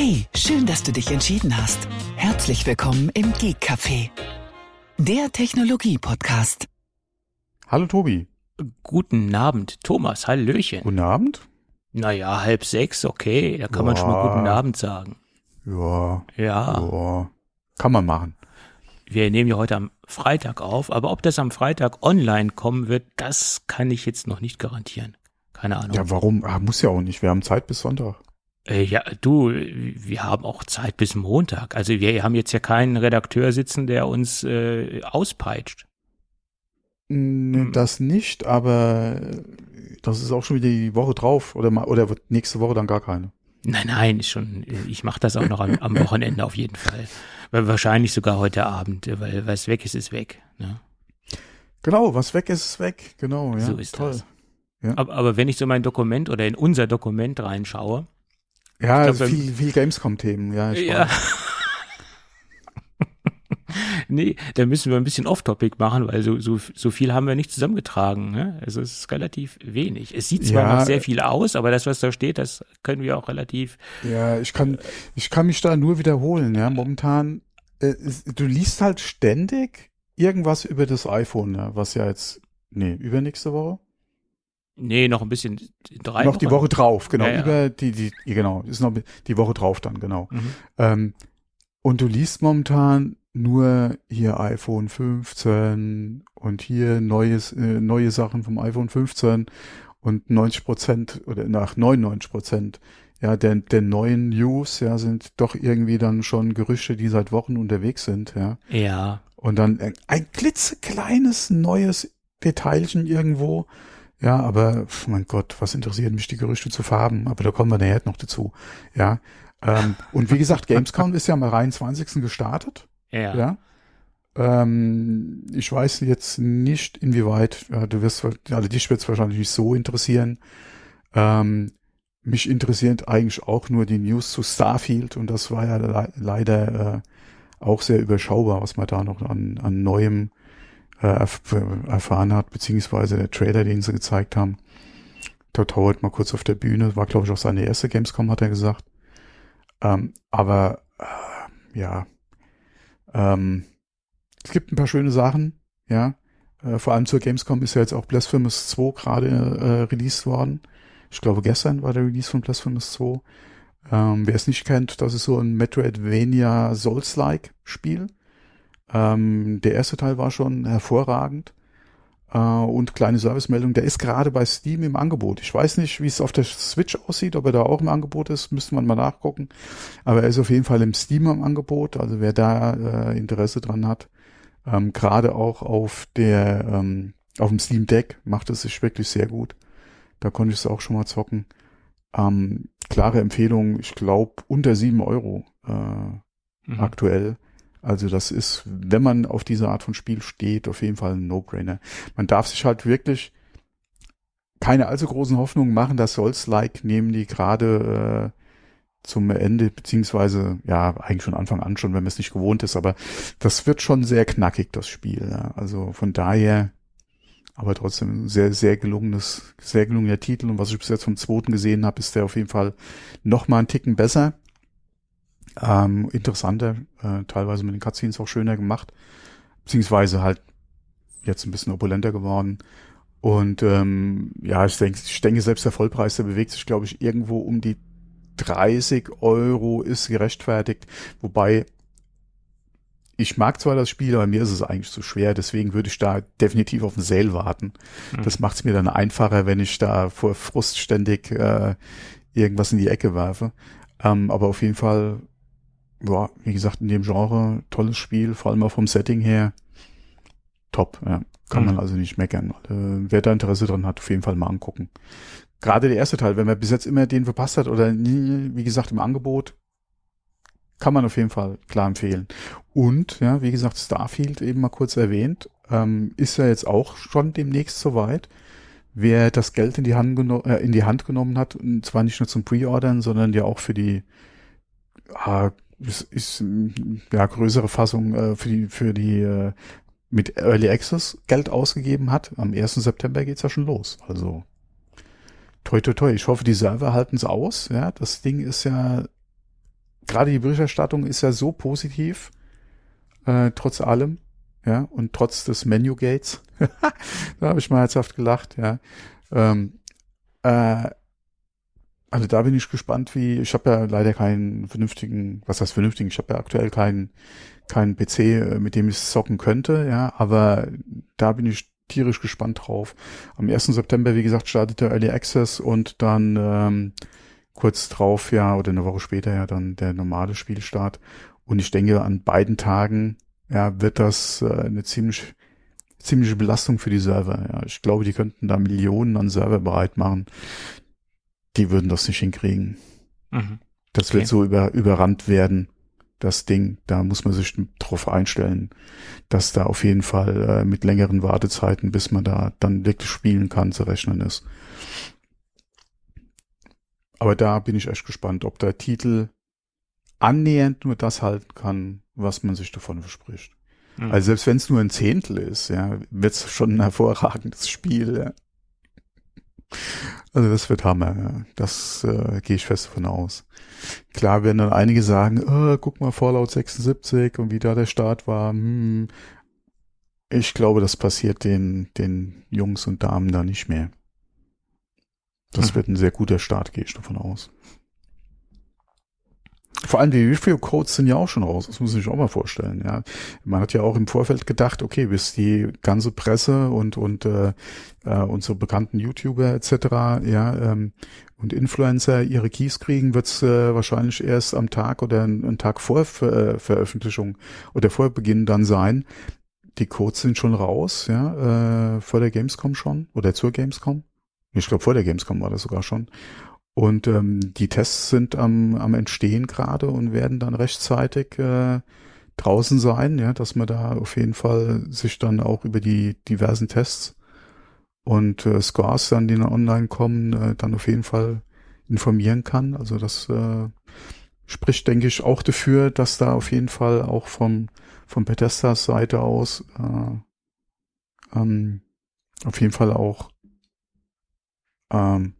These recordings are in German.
Hey, schön, dass du dich entschieden hast. Herzlich willkommen im Geek Café, der Technologie-Podcast. Hallo Tobi. Guten Abend, Thomas, Hallöchen. Guten Abend. Naja, halb sechs, okay, da kann man schon mal guten Abend sagen. Ja. Ja, Ja. Kann man machen. wir nehmen ja heute am Freitag auf, aber ob das am Freitag online kommen wird, das kann ich jetzt noch nicht garantieren. Keine Ahnung. Ja, warum? Ah, muss ja auch nicht. Wir haben Zeit bis Sonntag. Äh, ja, du, wir haben auch Zeit bis Montag. Also wir haben jetzt ja keinen Redakteur sitzen, der uns äh, auspeitscht. Nee, Hm. das nicht, aber das ist auch schon wieder die Woche drauf oder mal, oder wird nächste Woche dann gar keine. Nein, nein, ist schon, ich mache das auch noch am, am Wochenende auf jeden Fall. Weil wahrscheinlich sogar heute Abend, weil was weg ist, ist weg. Ne? Genau, was weg ist, ist weg. Genau, ja. So ist toll. das. Ja. Aber, aber wenn ich so mein Dokument oder in unser Dokument reinschaue, Ja, glaub, viel, viel Gamescom-Themen, ja. Ich ja. nee, da müssen wir ein bisschen Off-Topic machen, weil so, so, so viel haben wir nicht zusammengetragen. Ne? Also es ist relativ wenig. Es sieht zwar Ja. noch sehr viel aus, aber das, was da steht, das können wir auch relativ. Ja, ich kann, ich kann mich da nur wiederholen, ja. Momentan, äh, du liest halt ständig irgendwas über das iPhone, ja, was ja jetzt, nee, übernächste Woche? Nee, noch ein bisschen drei noch die Wochen. Woche drauf, genau, Ja, ja. über die, die, die, genau, ist noch die Woche drauf dann, genau. Mhm. Ähm, und du liest momentan nur hier iPhone 15 und hier neues, äh, neue Sachen vom iPhone 15 und 90 Prozent oder nach 99 Prozent ja, der, der neuen News, ja, sind doch irgendwie dann schon Gerüchte, die seit Wochen unterwegs sind, ja. Ja, Und dann ein, ein klitzekleines neues Detailchen irgendwo. Ja, aber mein Gott, was interessieren mich die Gerüchte zu Farben? Aber da kommen wir nachher noch dazu. Ja. Ähm, und wie gesagt, Gamescom ist ja am 23. gestartet. ja. Ja. Ähm, ich weiß jetzt nicht, inwieweit, ja, du wirst, also dich wird es wahrscheinlich nicht so interessieren. Ähm, mich interessiert eigentlich auch nur die News zu Starfield und das war ja le leider äh, auch sehr überschaubar, was man da noch an, an Neuem erf erfahren hat, beziehungsweise der Trailer, den sie gezeigt haben. Todd Howard mal kurz auf der Bühne, war glaube ich auch seine erste Gamescom, hat er gesagt. Ähm, aber äh, ja, ähm, es gibt ein paar schöne Sachen, ja. Äh, vor allem zur Gamescom ist ja jetzt auch Blasphemous 2 gerade äh, released worden. Ich glaube, gestern war der Release von Blasphemous 2. Ähm, wer es nicht kennt, das ist so ein Metroidvania Souls-like Spiel. Ähm, der erste Teil war schon hervorragend. Äh, und kleine Servicemeldung, der ist gerade bei Steam im Angebot. Ich weiß nicht, wie es auf der Switch aussieht, ob er da auch im Angebot ist, müsste man mal nachgucken. Aber er ist auf jeden Fall im Steam im Angebot. Also wer da äh, Interesse dran hat, ähm, gerade auch auf der ähm, auf dem Steam Deck macht es sich wirklich sehr gut. Da konnte ich es auch schon mal zocken. Ähm, klare Empfehlung, ich glaube unter sieben Euro äh, Mhm. aktuell. Also das ist, wenn man auf diese Art von Spiel steht, auf jeden Fall ein No-Brainer. Man darf sich halt wirklich keine allzu großen Hoffnungen machen, dass Souls-like nehmen die gerade äh, zum Ende, beziehungsweise ja, eigentlich von Anfang an schon, wenn man es nicht gewohnt ist, aber das wird schon sehr knackig, das Spiel. Ja. Also von daher, aber trotzdem ein sehr, sehr gelungenes, sehr gelungener Titel und was ich bis jetzt vom zweiten gesehen habe, ist der auf jeden Fall noch mal einen Ticken besser. Ähm, interessanter, äh, teilweise mit den Cutscenes auch schöner gemacht, beziehungsweise halt jetzt ein bisschen opulenter geworden. Und ähm, ja, ich denke, ich denke, selbst der Vollpreis, der bewegt sich, glaube ich, irgendwo um die 30 Euro ist gerechtfertigt. Wobei ich mag zwar das Spiel, aber mir ist es eigentlich zu schwer. Deswegen würde ich da definitiv auf den Sale warten. Mhm. Das macht es mir dann einfacher, wenn ich da vor Frust ständig äh, irgendwas in die Ecke werfe. Ähm, aber auf jeden Fall, ja, wie gesagt, in dem Genre tolles Spiel, vor allem auch vom Setting her. Top, ja. Kann Mhm. man also nicht meckern. Äh, wer da Interesse dran hat, auf jeden Fall mal angucken. Gerade der erste Teil, wenn man bis jetzt immer den verpasst hat oder nie, wie gesagt, im Angebot, kann man auf jeden Fall klar empfehlen. Und, ja, wie gesagt, Starfield eben mal kurz erwähnt, ähm, ist ja jetzt auch schon demnächst soweit. Wer das Geld in die Hand, geno äh, in die Hand genommen hat, und zwar nicht nur zum Pre-Ordern, sondern ja auch für die ah, ist, ist ja größere Fassung äh, für die für die äh, mit Early Access Geld ausgegeben hat. Am 1. September geht's ja schon los. Also toi toi toi. Ich hoffe, die Server halten es aus. Ja, das Ding ist ja gerade die Berichterstattung ist ja so positiv, äh, trotz allem, ja, und trotz des Menu Gates. da habe ich mal herzhaft gelacht, ja. Ähm, äh, also da bin ich gespannt, wie, ich habe ja leider keinen vernünftigen, was heißt vernünftigen, ich habe ja aktuell keinen keinen PC, äh, mit dem ich zocken könnte, ja, aber da bin ich tierisch gespannt drauf. Am 1. September, wie gesagt, startet der Early Access und dann ähm, kurz drauf, ja, oder eine Woche später ja dann der normale Spielstart. Und ich denke, an beiden Tagen, ja, wird das äh, eine ziemlich ziemliche Belastung für die Server. Ja, ich glaube, die könnten da Millionen an Server bereit machen. Die würden das nicht hinkriegen. Mhm. Das okay. wird so über, überrannt werden das Ding. Da muss man sich drauf einstellen, dass da auf jeden Fall äh, mit längeren Wartezeiten, bis man da dann wirklich spielen kann, zu rechnen ist. Aber da bin ich echt gespannt, ob der Titel annähernd nur das halten kann, was man sich davon verspricht. Mhm. Also selbst wenn es nur ein Zehntel ist, ja, wird es schon ein hervorragendes Spiel. Ja. Also das wird Hammer, ja. Das äh, gehe ich fest davon aus. Klar werden dann einige sagen, oh, guck mal Fallout 76 und wie da der Start war. Hm. Ich glaube, das passiert den, den Jungs und Damen da nicht mehr. Das hm. wird ein sehr guter Start, gehe ich davon aus. Vor allem die Review-Codes sind ja auch schon raus, das muss ich auch mal vorstellen. Ja, man hat ja auch im Vorfeld gedacht, okay, bis die ganze Presse und und äh, äh, unsere bekannten YouTuber etc. ja ähm, und Influencer ihre Keys kriegen, wird's äh, wahrscheinlich erst am Tag oder einen Tag vor Ver äh, Veröffentlichung oder vor Beginn dann sein. Die Codes sind schon raus, ja, äh, vor der Gamescom schon oder zur Gamescom. Ich glaube, vor der Gamescom war das sogar schon. Und ähm, die Tests sind am, am Entstehen gerade und werden dann rechtzeitig äh, draußen sein, ja, dass man da auf jeden Fall sich dann auch über die diversen Tests und äh, Scores dann, die dann online kommen, äh, dann auf jeden Fall informieren kann. Also das äh, spricht, denke ich, auch dafür, dass da auf jeden Fall auch vom, vom Bethesdas Seite aus äh, ähm, auf jeden Fall auch ähm,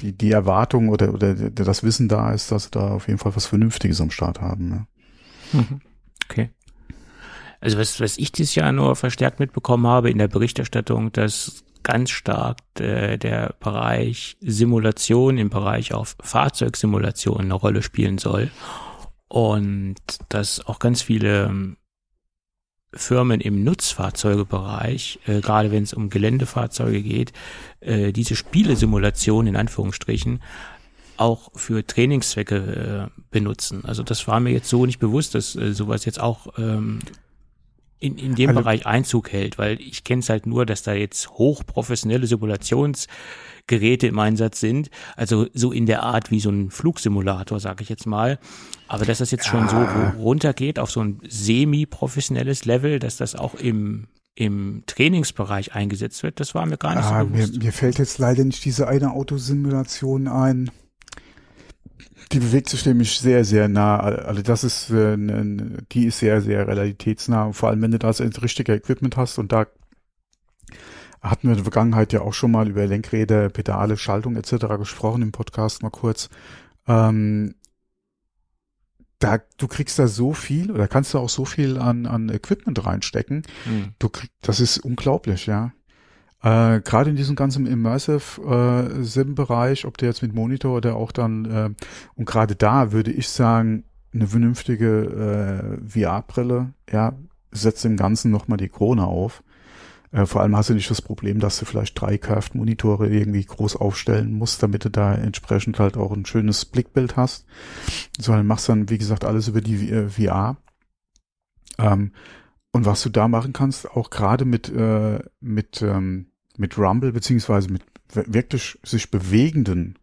die, die Erwartung oder, oder das Wissen da ist, dass sie da auf jeden Fall was Vernünftiges am Start haben. Ne? Okay. Also was, was ich dieses Jahr nur verstärkt mitbekommen habe in der Berichterstattung, dass ganz stark äh, der Bereich Simulation im Bereich auf Fahrzeugsimulation eine Rolle spielen soll. Und dass auch ganz viele Firmen im Nutzfahrzeugebereich, äh, gerade wenn es um Geländefahrzeuge geht, äh, diese Spielesimulation in Anführungsstrichen auch für Trainingszwecke äh, benutzen. Also das war mir jetzt so nicht bewusst, dass äh, sowas jetzt auch ähm, in, in dem also, Bereich Einzug hält, weil ich kenne es halt nur, dass da jetzt hochprofessionelle Simulations Geräte im Einsatz sind. Also so in der Art wie so ein Flugsimulator, sage ich jetzt mal. Aber dass das jetzt schon so runtergeht auf so ein semi-professionelles Level, dass das auch im im Trainingsbereich eingesetzt wird, das war mir gar nicht ah, so bewusst. Mir, mir fällt jetzt leider nicht diese eine Autosimulation ein. Die bewegt sich nämlich sehr, sehr nah. Also das ist, äh, die ist sehr, sehr realitätsnah. Vor allem, wenn du das richtige Equipment hast und da hatten wir in der Vergangenheit ja auch schon mal über Lenkräder, Pedale, Schaltung etc. gesprochen im Podcast mal kurz. Ähm, da, du kriegst da so viel oder kannst du auch so viel an, an Equipment reinstecken. Mhm. Du kriegst, das ist unglaublich, ja. Äh, Gerade in diesem ganzen Immersive äh, ob der jetzt mit Monitor oder auch dann, äh, und gerade da würde ich sagen, eine vernünftige äh, VR-Brille, ja, setzt dem Ganzen nochmal die Krone auf. Äh, vor allem hast du nicht das Problem, dass du vielleicht drei Curved-Monitore irgendwie groß aufstellen musst, damit du da entsprechend halt auch ein schönes Blickbild hast. Sondern machst dann, wie gesagt, alles über die äh, VR. Ähm, und was du da machen kannst, auch gerade mit, äh, mit, ähm, mit Rumble, beziehungsweise mit wirklich sich bewegenden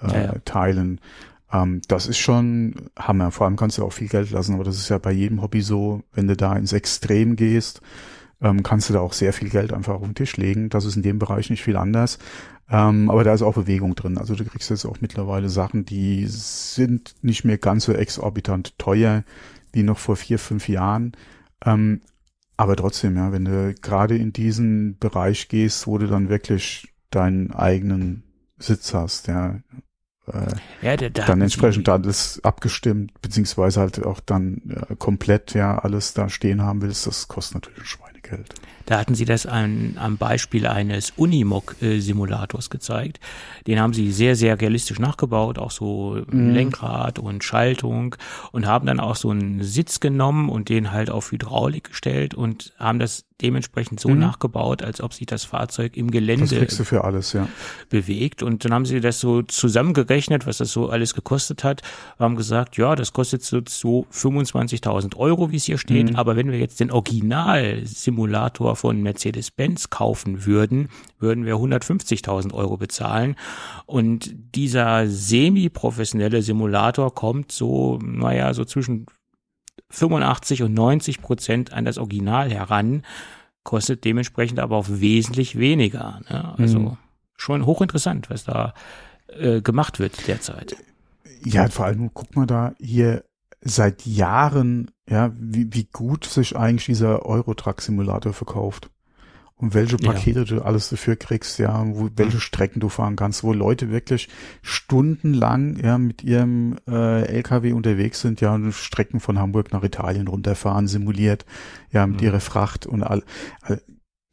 äh, ja, ja. Teilen, ähm, das ist schon Hammer. Vor allem kannst du auch viel Geld lassen, aber das ist ja bei jedem Hobby so, wenn du da ins Extrem gehst, ähm, kannst du da auch sehr viel Geld einfach auf den Tisch legen. Das ist in dem Bereich nicht viel anders. Ähm, aber da ist auch Bewegung drin. Also du kriegst jetzt auch mittlerweile Sachen, die sind nicht mehr ganz so exorbitant teuer wie noch vor vier, fünf Jahren. Ähm, aber trotzdem, ja, wenn du gerade in diesen Bereich gehst, wo du dann wirklich deinen eigenen Sitz hast, ja, äh, Ja, da, da dann entsprechend alles abgestimmt, beziehungsweise halt auch dann äh, komplett ja alles da stehen haben willst, das kostet natürlich ein Schweinegeld. Da hatten sie das an, am Beispiel eines Unimog-Simulators gezeigt. Den haben sie sehr, sehr realistisch nachgebaut, auch so Lenkrad und Schaltung und haben dann auch so einen Sitz genommen und den halt auf Hydraulik gestellt und haben das dementsprechend so nachgebaut, als ob sich das Fahrzeug im Gelände alles, ja? bewegt. Und dann haben sie das so zusammengerechnet, was das so alles gekostet hat, haben gesagt, ja, das kostet so, so 25.000 Euro, wie es hier steht. Aber wenn wir jetzt den Original-Simulator von Mercedes-Benz kaufen würden, würden wir 150.000 Euro bezahlen. Und dieser semi-professionelle Simulator kommt so, naja, so zwischen 85 und 90 Prozent an das Original heran, kostet dementsprechend aber auch wesentlich weniger. Ne? Also Mhm. schon hochinteressant, was da äh, gemacht wird derzeit. Ja, vor allem guck mal da hier seit Jahren, ja, wie, wie gut sich eigentlich dieser Eurotruck-Simulator verkauft. Und welche Ja. Pakete du alles dafür kriegst, ja, wo, welche Strecken du fahren kannst, wo Leute wirklich stundenlang, ja, mit ihrem äh, LKW unterwegs sind, ja, und Strecken von Hamburg nach Italien runterfahren, simuliert, ja, mit Mhm. ihrer Fracht und all, all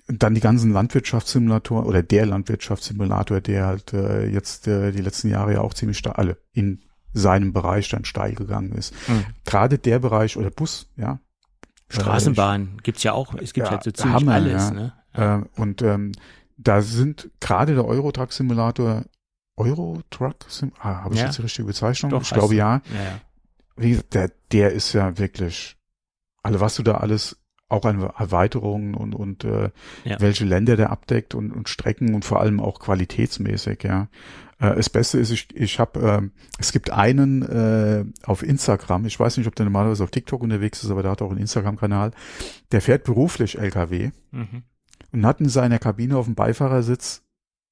und dann die ganzen Landwirtschaftssimulatoren oder der Landwirtschaftssimulator, der halt äh, jetzt äh, die letzten Jahre ja auch ziemlich steil, alle in seinem Bereich dann steil gegangen ist. Mhm. Gerade der Bereich oder Bus, ja. Straßenbahn gibt's ja auch, es gibt Ja, ja so ziemlich Hammer, alles. ja. Ne? Äh, und ähm, da sind gerade der Eurotruck-Simulator Eurotruck, Sim ah, habe ich Ja. jetzt die richtige Bezeichnung? Doch, ich glaube ja. Ja. Wie gesagt, der, der ist ja wirklich, also was du da alles auch an Erweiterungen und, und äh, Ja. welche Länder der abdeckt und, und Strecken und vor allem auch qualitätsmäßig, ja. Äh, das Beste ist, ich, ich habe, ähm, es gibt einen äh, auf Instagram, ich weiß nicht, ob der normalerweise auf TikTok unterwegs ist, aber der hat auch einen Instagram-Kanal, der fährt beruflich LKW Mhm. Und hat in seiner Kabine auf dem Beifahrersitz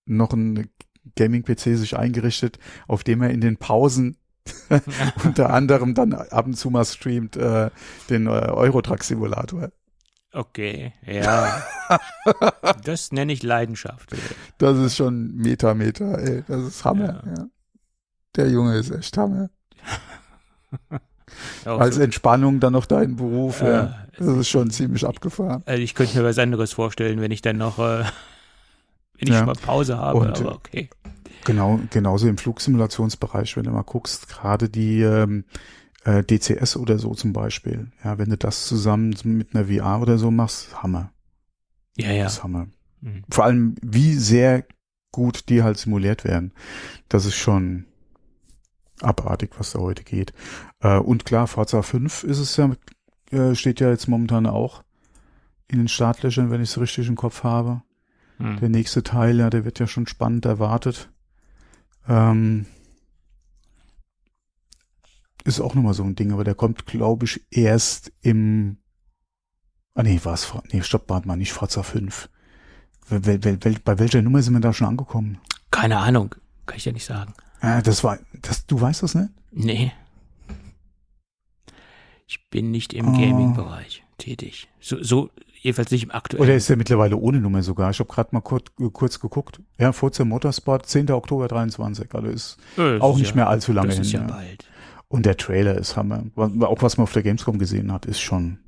noch ein Gaming-PC sich eingerichtet, auf dem er in den Pausen unter anderem dann ab und zu mal streamt äh, den äh, Eurotruck-Simulator. Okay, ja. das nenne ich Leidenschaft. Das ist schon Meta, Meta, ey, das ist Hammer. Ja. Der Junge ist echt Hammer. Auch Als so, Entspannung dann noch deinen Beruf, äh, ja. Das ist schon ziemlich abgefahren. also ich könnte mir was anderes vorstellen, wenn ich dann noch, äh, wenn ich Ja. mal Pause habe, Und, aber okay. Genau, genauso im Flugsimulationsbereich, wenn du mal guckst, gerade die ähm, äh, DCS oder so zum Beispiel. Ja, wenn du das zusammen mit einer VR oder so machst, Hammer. Ja, ja. Das ist Hammer. Mhm. Vor allem, wie sehr gut die halt simuliert werden. Das ist schon abartig, was da heute geht. Äh, und klar, Forza 5 ist es ja, äh, steht ja jetzt momentan auch in den Startlöchern, wenn ich es richtig im Kopf habe. Mhm. Der nächste Teil, ja, der wird ja schon spannend erwartet. Ähm, ist auch nochmal so ein Ding, aber der kommt, glaube ich, erst im. Ah nee, war es? Nee, stopp, warte mal, nicht Forza 5. Wel, wel, wel, wel, bei welcher Nummer sind wir da schon angekommen? Keine Ahnung, kann ich ja nicht sagen. Ah, das war. Das, du weißt das nicht? Nee. Ich bin nicht im Oh. Gaming-Bereich tätig. So, so jedenfalls nicht im aktuellen. Oder ist der mittlerweile ohne Nummer sogar? Ich habe gerade mal kurz, kurz geguckt. Ja, Forza Motorsport, 10. Oktober 23. Also ist das auch ist nicht ja, mehr allzu lange Das hin. ist ja ja. bald. Und der Trailer ist Hammer. Auch was man auf der Gamescom gesehen hat, ist schon,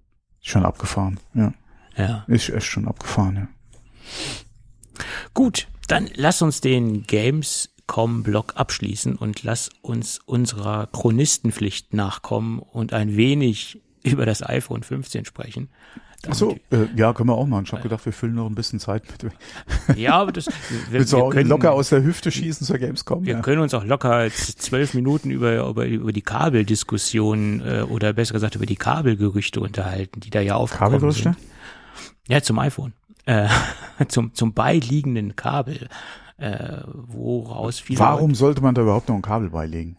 schon abgefahren. Ja, Ja. ist echt schon abgefahren, ja. Gut, dann lass uns den Gamescom-Blog abschließen und lass uns unserer Chronistenpflicht nachkommen und ein wenig über das iPhone 15 sprechen. Ach so, äh, ja, können wir auch machen. Ich habe gedacht, wir füllen noch ein bisschen Zeit mit. Ja, aber das, wir, Mit so wir können, locker aus der Hüfte schießen zur Gamescom. wir Ja. können uns auch locker zwölf Minuten über, über, über die Kabeldiskussion äh, oder besser gesagt über die Kabelgerüchte unterhalten, die da ja aufgekommen Kabelgerüchte? sind. Ja, zum iPhone. Äh, zum, zum beiliegenden Kabel, äh, woraus viele Warum sollte man da überhaupt noch ein Kabel beilegen?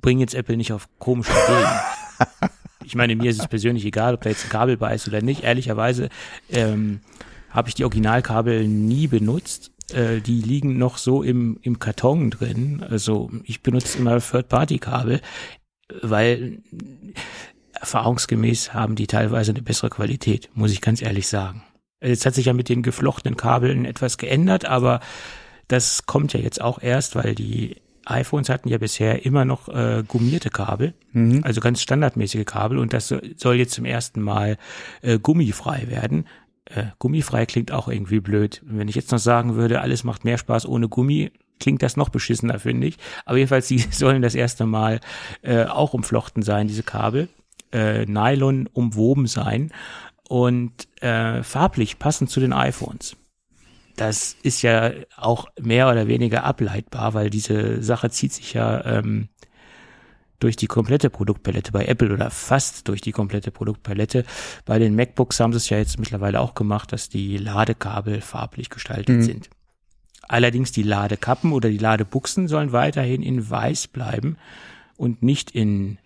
bringen jetzt Apple nicht auf komische Ideen. ich meine, mir ist es persönlich egal, ob da jetzt ein Kabel bei ist oder nicht. Ehrlicherweise ähm, habe ich die Originalkabel nie benutzt. Äh, die liegen noch so im, im Karton drin. Also ich benutze immer Third-Party-Kabel, weil erfahrungsgemäß haben die teilweise eine bessere Qualität, muss ich ganz ehrlich sagen. Jetzt hat sich ja mit den geflochtenen Kabeln etwas geändert, aber Das kommt ja jetzt auch erst, weil die iPhones hatten ja bisher immer noch äh, gummierte Kabel, Mhm. also ganz standardmäßige Kabel und das so- soll jetzt zum ersten Mal äh, gummifrei werden. Äh, gummifrei klingt auch irgendwie blöd. Wenn ich jetzt noch sagen würde, alles macht mehr Spaß ohne Gummi, klingt das noch beschissener, finde ich. Aber jedenfalls, die sollen das erste Mal äh, auch umflochten sein, diese Kabel. Äh, Nylon umwoben sein und äh, farblich passend zu den iPhones. Das ist ja auch mehr oder weniger ableitbar, weil diese Sache zieht sich ja ähm, durch die komplette Produktpalette bei Apple oder fast durch die komplette Produktpalette. Bei den MacBooks haben sie es ja jetzt mittlerweile auch gemacht, dass die Ladekabel farblich gestaltet Mhm. sind. Allerdings die Ladekappen oder die Ladebuchsen sollen weiterhin in weiß bleiben und nicht in,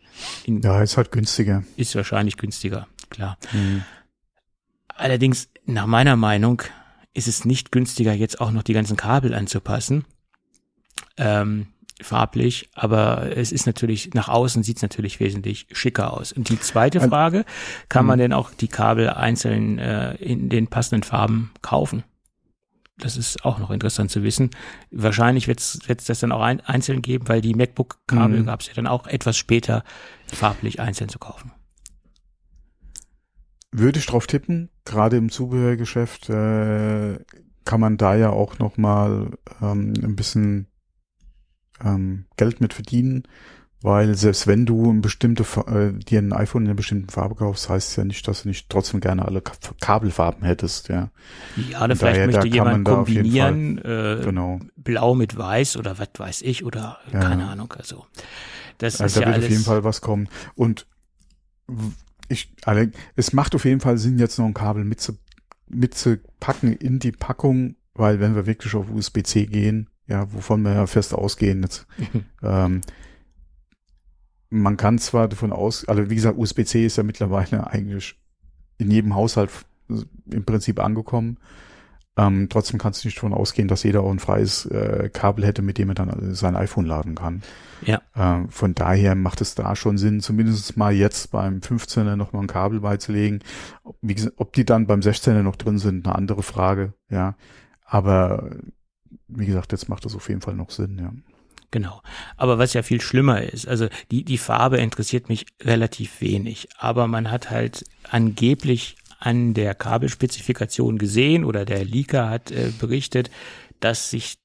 in Ja, ist halt günstiger. ist wahrscheinlich günstiger, klar. Mhm. Allerdings, nach meiner Meinung, ist es nicht günstiger, jetzt auch noch die ganzen Kabel anzupassen. Ähm, farblich, aber es ist natürlich, nach außen sieht es natürlich wesentlich schicker aus. Und die zweite Also- Frage, kann man Mhm. denn auch die Kabel einzeln äh, in den passenden Farben kaufen? Das ist auch noch interessant zu wissen. Wahrscheinlich wird es das dann auch ein, einzeln geben, weil die MacBook-Kabel Mhm. gab es ja dann auch etwas später farblich einzeln zu kaufen. Würde ich drauf tippen, gerade im Zubehörgeschäft äh, kann man da ja auch noch mal ähm, ein bisschen ähm, Geld mit verdienen, weil selbst wenn du ein bestimmte, äh, dir ein iPhone in einer bestimmten Farbe kaufst, heißt es ja nicht, dass du nicht trotzdem gerne alle Ka Kabelfarben hättest, ja, Ja, oder vielleicht daher, da möchte jemand kombinieren, äh, genau. blau mit weiß oder was weiß ich oder Ja. keine Ahnung. Also das ist Also ja da wird alles. auf jeden Fall was kommen. Und ich, alle, es macht auf jeden Fall Sinn, jetzt noch ein Kabel mitzu, mitzupacken in die Packung, weil wenn wir wirklich auf USB-C gehen, ja, wovon wir ja fest ausgehen jetzt, ähm, man kann zwar davon aus, also wie gesagt, USB-C ist ja mittlerweile eigentlich in jedem Haushalt im Prinzip angekommen. Ähm, trotzdem kannst du nicht davon ausgehen, dass jeder auch ein freies äh, Kabel hätte, mit dem er dann sein iPhone laden kann. Ja. Ähm, von daher macht es da schon Sinn, zumindest mal jetzt beim 15er noch mal ein Kabel beizulegen. Wie gesagt, ob die dann beim 16er noch drin sind, eine andere Frage, ja. Aber wie gesagt, jetzt macht das auf jeden Fall noch Sinn, ja. Genau. Aber was ja viel schlimmer ist, also die, die Farbe interessiert mich relativ wenig, aber man hat halt angeblich an der Kabelspezifikation gesehen oder der Leaker hat äh, berichtet, dass sich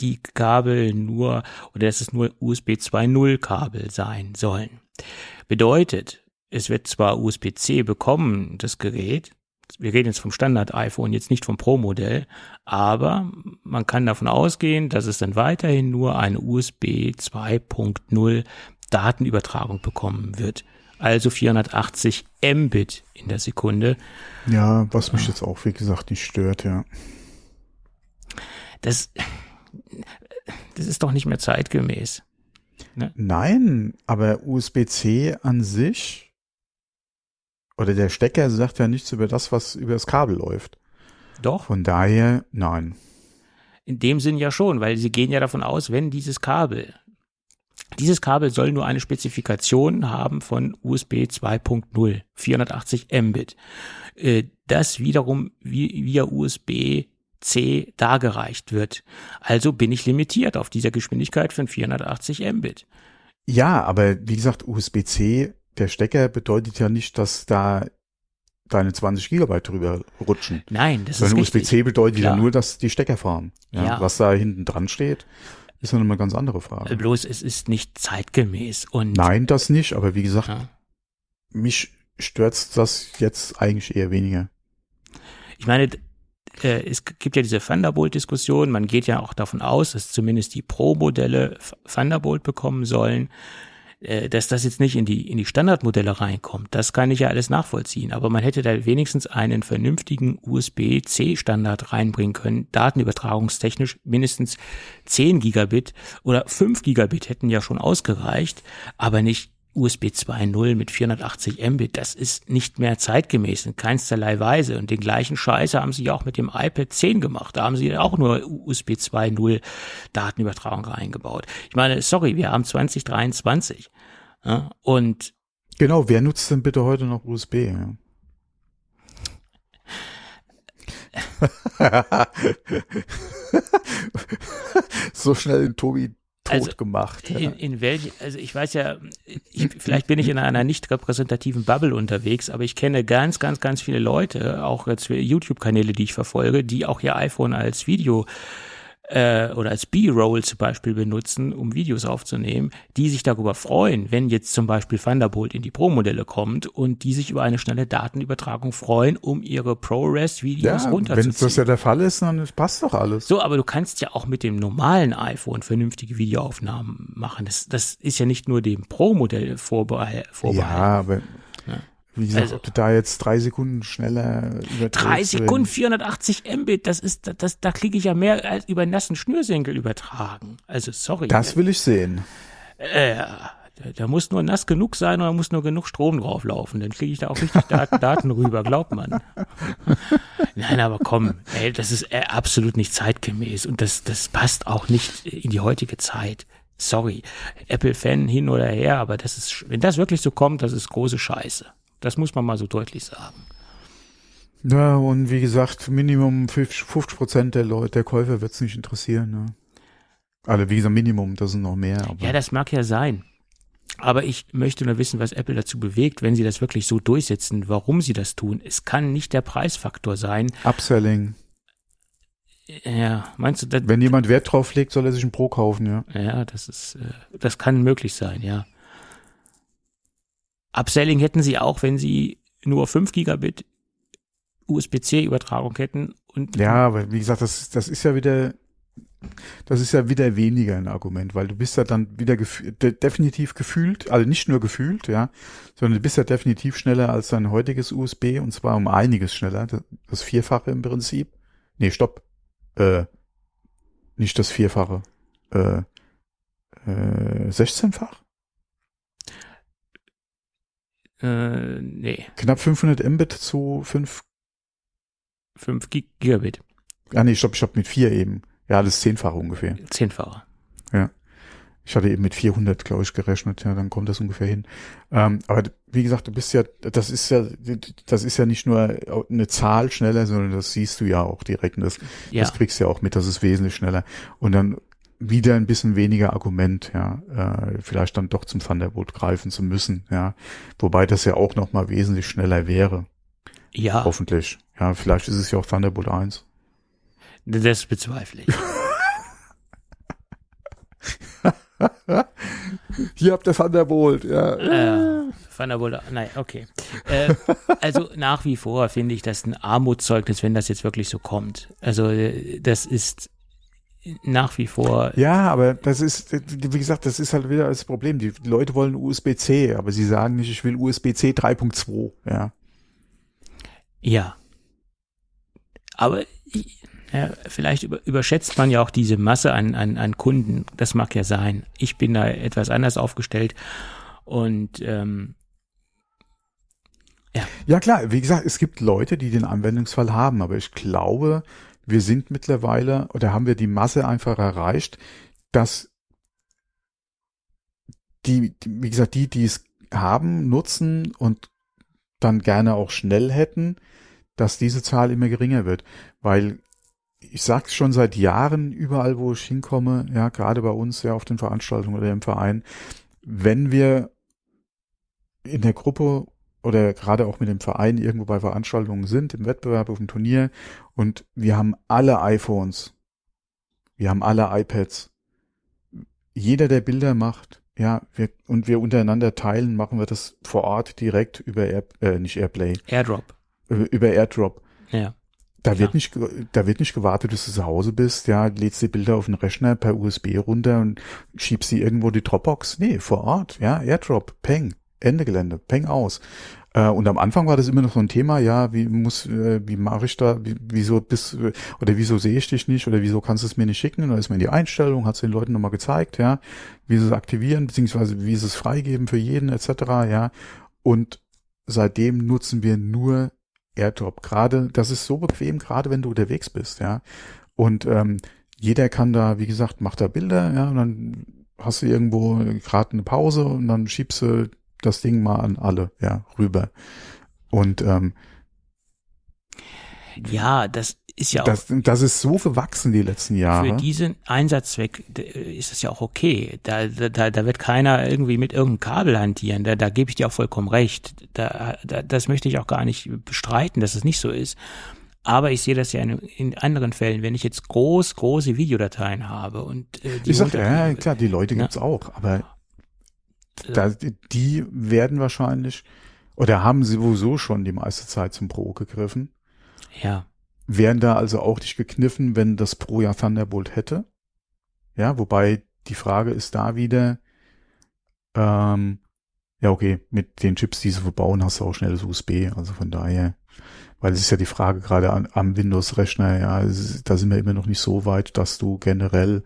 die Kabel nur oder dass es nur USB 2.0 Kabel sein sollen. Bedeutet, es wird zwar USB-C bekommen, das Gerät, wir reden jetzt vom Standard-iPhone, jetzt nicht vom Pro-Modell, aber man kann davon ausgehen, dass es dann weiterhin nur eine USB 2.0 Datenübertragung bekommen wird. Also 480 Mbit in der Sekunde. Ja, was mich jetzt auch, wie gesagt, nicht stört, ja. Das, das ist doch nicht mehr zeitgemäß. Nein, aber USB-C an sich oder der Stecker sagt ja nichts über das, was über das Kabel läuft. Doch, Von daher, nein. in dem Sinn ja schon, weil sie gehen ja davon aus, wenn dieses Kabel, dieses Kabel soll nur eine Spezifikation haben von USB 2.0, 480 Mbit. Äh, Das wiederum vi- via USB C dargereicht wird. Also bin ich limitiert auf dieser Geschwindigkeit von 480 Mbit. Ja, aber wie gesagt, USB-C, der Stecker bedeutet ja nicht, dass da deine 20 Gigabyte drüber rutschen. Nein, das ist Sondern richtig. USB-C bedeutet Klar. ja nur, dass die Stecker fahren. Ja, Ja. Was da hinten dran steht, ist dann eine ganz andere Frage. Bloß es ist nicht zeitgemäß und Nein, das nicht, aber wie gesagt, Ja. mich stört das jetzt eigentlich eher weniger. Ich meine, äh, es gibt ja diese Thunderbolt-Diskussion. Man geht ja auch davon aus, dass zumindest die Pro-Modelle Thunderbolt bekommen sollen. Äh, dass das jetzt nicht in die, in die Standardmodelle reinkommt, das kann ich ja alles nachvollziehen. Aber man hätte da wenigstens einen vernünftigen USB-C-Standard reinbringen können. Datenübertragungstechnisch mindestens 10 Gigabit oder 5 Gigabit hätten ja schon ausgereicht, aber nicht USB 2.0 mit 480 Mbit, das ist nicht mehr zeitgemäß in keinsterlei Weise. Und den gleichen Scheiß haben sie ja auch mit dem iPad 10 gemacht. Da haben sie auch nur USB 2.0 Datenübertragung reingebaut. Ich meine, sorry, wir haben 2023. Ja, und Genau, wer nutzt denn bitte heute noch USB? Ja? so schnell den Tobi tot Also, gemacht. Ja. In, in welch, also ich weiß ja, ich, vielleicht bin ich in einer nicht repräsentativen Bubble unterwegs, aber ich kenne ganz, ganz, ganz viele Leute, auch jetzt YouTube-Kanäle, die ich verfolge, die auch ihr iPhone als Video äh, oder als B-Roll zum Beispiel benutzen, um Videos aufzunehmen, die sich darüber freuen, wenn jetzt zum Beispiel Thunderbolt in die Pro-Modelle kommt und die sich über eine schnelle Datenübertragung freuen, um ihre ProRes-Videos ja, wenn runterzuziehen. das ja der Fall ist, dann passt doch alles. So, aber du kannst ja auch mit dem normalen iPhone vernünftige Videoaufnahmen machen. Das, das ist ja nicht nur dem Pro-Modell ja, vorbehalten. aber Ja. Wie gesagt, Also- ob du da jetzt drei Sekunden schneller überträgst. Drei oder Sekunden, nicht. 480 Mbit, das ist, das, da kriege ich ja mehr als über nassen Schnürsenkel übertragen. Also, sorry. Das will ich sehen. äh, da, da muss nur nass genug sein und da muss nur genug Strom drauflaufen. Dann kriege ich da auch richtig Daten, Daten rüber, glaubt man. Nein, aber komm, ey, das ist äh, absolut nicht zeitgemäß und das, das passt auch nicht in die heutige Zeit. Sorry, Apple-Fan hin oder her, aber das ist, wenn das wirklich so kommt, das ist große Scheiße. Das muss man mal so deutlich sagen. Ja, und wie gesagt, Minimum 50 Prozent der Leute, der Käufer wird's nicht interessieren. Ne? Also wie gesagt, Minimum, das sind noch mehr. Aber Ja, das mag ja sein. Aber ich möchte nur wissen, was Apple dazu bewegt, wenn sie das wirklich so durchsetzen, warum sie das tun. Es kann nicht der Preisfaktor sein. Upselling. Ja, meinst du, das, Wenn jemand Wert drauf legt, soll er sich ein Pro kaufen, ja. ja, das ist, äh, das kann möglich sein, ja. Upselling hätten sie auch, wenn sie nur 5 Gigabit USB-C-Übertragung hätten und Ja, aber wie gesagt, das, das ist ja wieder, das ist ja wieder weniger ein Argument, weil du bist ja dann wieder gefü de definitiv gefühlt, also nicht nur gefühlt, ja, sondern du bist ja definitiv schneller als dein heutiges USB und zwar um einiges schneller, das, das Vierfache im Prinzip. Nee, stopp. Äh, nicht das Vierfache. Äh, äh, 16-fach? Äh, nee, Knapp 500 Mbit zu 5, 5 Gigabit, ah nee, stopp, ich hab mit 4 eben. Ja, das ist zehnfache ungefähr. zehnfacher. Ich hatte eben mit 400, glaube ich, gerechnet. Ja, dann kommt das ungefähr hin. Ähm, aber wie gesagt, du bist ja, das ist ja, das ist ja nicht nur eine Zahl schneller, sondern das siehst du ja auch direkt. Und das, Ja, das kriegst du ja auch mit, das ist wesentlich schneller. Und dann wieder ein bisschen weniger Argument, ja, äh, vielleicht dann doch zum Thunderbolt greifen zu müssen, ja. Wobei das ja auch noch mal wesentlich schneller wäre, ja, hoffentlich. Ja, vielleicht ist es ja auch Thunderbolt 1. das bezweifle ich. Hier habt ihr Thunderbolt, ja. Äh, Thunderbolt, nein, okay. Äh, also nach wie vor finde ich das ein Armutszeugnis, wenn das jetzt wirklich so kommt. Also äh, das ist nach wie vor, Ja, aber das ist, wie gesagt, das ist halt wieder das Problem. Die Leute wollen USB-C, aber sie sagen nicht, ich will USB-C 3.2, ja. ja. Aber ja, vielleicht über, überschätzt man ja auch diese Masse an, an, an Kunden. Das mag ja sein. Ich bin da etwas anders aufgestellt und ähm, Ja klar, wie gesagt, es gibt Leute, die den Anwendungsfall haben, aber ich glaube, wir sind mittlerweile oder haben wir die Masse einfach erreicht, dass die, die wie gesagt, die, die es haben, nutzen und dann gerne auch schnell hätten, dass diese Zahl immer geringer wird, weil ich sag's schon seit Jahren überall, wo ich hinkomme, ja, gerade bei uns ja auf den Veranstaltungen oder im Verein, wenn wir in der Gruppe oder gerade auch mit dem Verein irgendwo bei Veranstaltungen sind, im Wettbewerb, auf dem Turnier und wir haben alle iPhones, wir haben alle iPads. Jeder, der Bilder macht, ja, wir, und wir untereinander teilen, machen wir das vor Ort direkt über Air, äh, nicht Airplay, Airdrop. über Airdrop. Ja. Da wird nicht, ge- da wird nicht gewartet, bis du zu Hause bist, ja, lädst die Bilder auf den Rechner per USB runter und schiebst sie irgendwo die Dropbox. Nee, vor Ort, ja, Airdrop, Peng, Ende Gelände, Peng aus. Äh, und am Anfang war das immer noch so ein Thema, ja, wie muss, äh, wie mache ich da, wie, wieso bist, äh, oder wieso sehe ich dich nicht, oder wieso kannst du es mir nicht schicken? Und dann ist mir in die Einstellung, hat es den Leuten nochmal gezeigt, ja, wie sie es aktivieren, beziehungsweise wie sie es freigeben für jeden, etc., ja. Und seitdem nutzen wir nur AirDrop. Gerade, das ist so bequem, gerade wenn du unterwegs bist, ja. Und ähm, jeder kann da, wie gesagt, macht da Bilder, ja, und dann hast du irgendwo gerade eine Pause und dann schiebst du das Ding mal an alle, ja, rüber. Und ähm, Ja, das ist ja das, auch das ist so gewachsen die letzten Jahre. für diesen Einsatzzweck ist es ja auch okay. Da, da, da wird keiner irgendwie mit irgendeinem Kabel hantieren. Da, da gebe ich dir auch vollkommen recht. Da, da, das möchte ich auch gar nicht bestreiten, dass es nicht so ist. Aber ich sehe das ja in, in anderen Fällen, wenn ich jetzt groß, große Videodateien habe und äh, die ich sag, ja, klar, die Leute gibt's auch, aber da, die werden wahrscheinlich, oder haben sie sowieso schon die meiste Zeit zum Pro gegriffen, ja, wären da also auch nicht gekniffen, wenn das Pro ja Thunderbolt hätte. Ja, wobei die Frage ist da wieder, ähm, ja okay, mit den Chips, die sie verbauen, hast du auch schnelles USB, also von daher, weil es ist ja die Frage gerade an, am Windows-Rechner, ja, ist, da sind wir immer noch nicht so weit, dass du generell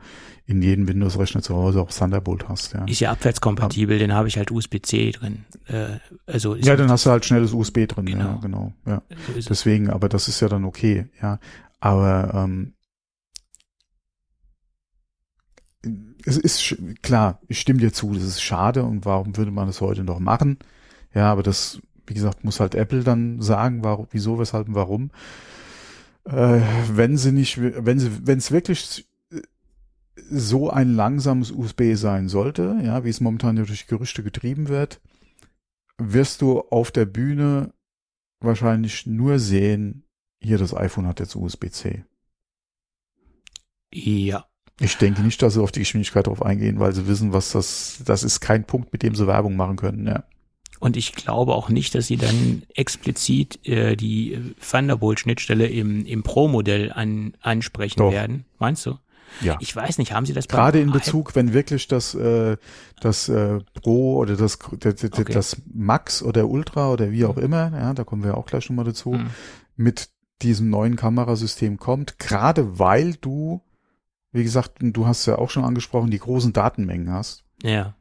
in jedem Windows-Rechner zu Hause auch Thunderbolt hast, ja. ist ja abwärtskompatibel, den habe ich halt USB-C drin. Äh, also Ja, dann hast du halt schnelles USB drin, ja, Genau. genau, ja. so. Deswegen, aber das ist ja dann okay, ja. Aber ähm, es ist klar, ich stimme dir zu, das ist schade und warum würde man das heute noch machen? Ja, aber das, wie gesagt, muss halt Apple dann sagen, warum, wieso, weshalb und warum. Äh, wenn sie nicht, wenn sie, wenn es wirklich so ein langsames USB sein sollte, ja, wie es momentan durch Gerüchte getrieben wird, wirst du auf der Bühne wahrscheinlich nur sehen, hier das iPhone hat jetzt USB-C. Ja, Ich denke nicht, dass sie auf die Geschwindigkeit drauf eingehen, weil sie wissen, was das, das ist kein Punkt, mit dem sie Werbung machen können, ja. Und ich glaube auch nicht, dass sie dann explizit äh, die Thunderbolt-Schnittstelle im, im Pro-Modell an, ansprechen Doch. werden. Meinst du? Ja. Ich weiß nicht, haben sie das Gerade in? Bezug, wenn wirklich das, äh, das äh, Pro oder das, das, das, Okay. das Max oder Ultra oder wie auch immer, ja, da kommen wir auch gleich nochmal dazu, Hm. mit diesem neuen Kamerasystem kommt, gerade weil du, wie gesagt, du hast ja auch schon angesprochen, die großen Datenmengen hast, Ja.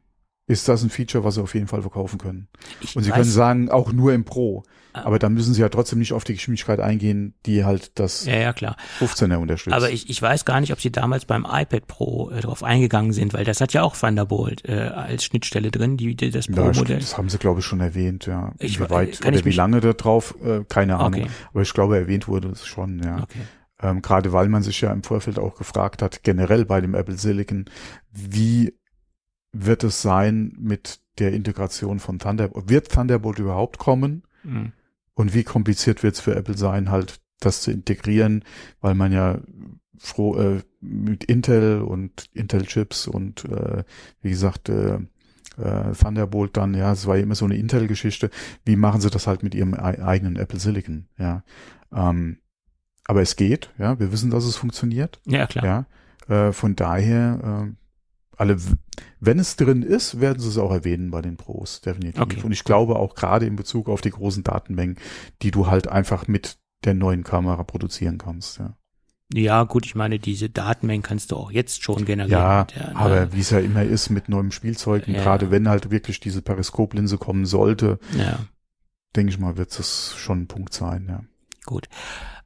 Ist das ein Feature, was sie auf jeden Fall verkaufen können. Ich Und sie können sagen, auch nur im Pro. Ah. Aber dann müssen sie ja trotzdem nicht auf die Geschwindigkeit eingehen, die halt das Ja, ja, klar. 15er unterstützt. Aber ich, ich weiß gar nicht, ob sie damals beim iPad Pro äh, drauf eingegangen sind, weil das hat ja auch Thunderbolt äh, als Schnittstelle drin, die, die das ja, Pro-Modell. das haben sie, glaube ich, schon erwähnt, ja. Ich- Inwieweit kann oder wie mich- lange da drauf, äh, keine Ahnung. Okay. Aber ich glaube, erwähnt wurde es schon, ja. Okay. Ähm, Gerade weil man sich ja im Vorfeld auch gefragt hat, generell bei dem Apple Silicon, wie wird es sein mit der Integration von Thunderbolt? Wird Thunderbolt überhaupt kommen? Hm. Und wie kompliziert wird es für Apple sein, halt das zu integrieren, weil man ja froh äh, mit Intel und Intel-Chips und äh, wie gesagt äh, äh, Thunderbolt dann, ja, es war ja immer so eine Intel-Geschichte. Wie machen sie das halt mit ihrem ei- eigenen Apple Silicon? Ja, ähm, aber es geht, ja, wir wissen, dass es funktioniert. Ja, klar. Ja, äh, von daher, äh, alle, wenn es drin ist, werden sie es auch erwähnen bei den Pros, definitiv. Okay. Und ich glaube auch gerade in Bezug auf die großen Datenmengen, die du halt einfach mit der neuen Kamera produzieren kannst. Ja, Ja, gut, ich meine, diese Datenmengen kannst du auch jetzt schon generieren. ja der, ne? aber wie es ja immer ist mit neuem Spielzeug, und Ja. gerade wenn halt wirklich diese Periskoplinse kommen sollte, Ja, denke ich mal, wird es schon ein Punkt sein. Ja. gut.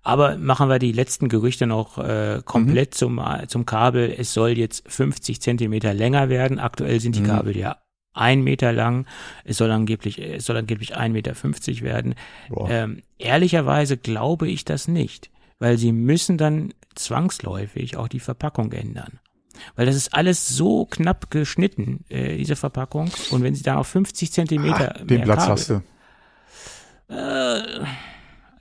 Aber machen wir die letzten Gerüchte noch äh, komplett Mhm. zum, zum Kabel. Es soll jetzt 50 Zentimeter länger werden. Aktuell sind die Mhm. Kabel ja ein Meter lang. Es soll angeblich, es soll angeblich 1,50 Meter werden. Boah. Ähm, ehrlicherweise glaube ich das nicht, weil sie müssen dann zwangsläufig auch die Verpackung ändern. Weil das ist alles so knapp geschnitten, äh, diese Verpackung. Und wenn sie dann auf 50 Zentimeter Ah, den mehr Platz Kabel, hast du. Äh,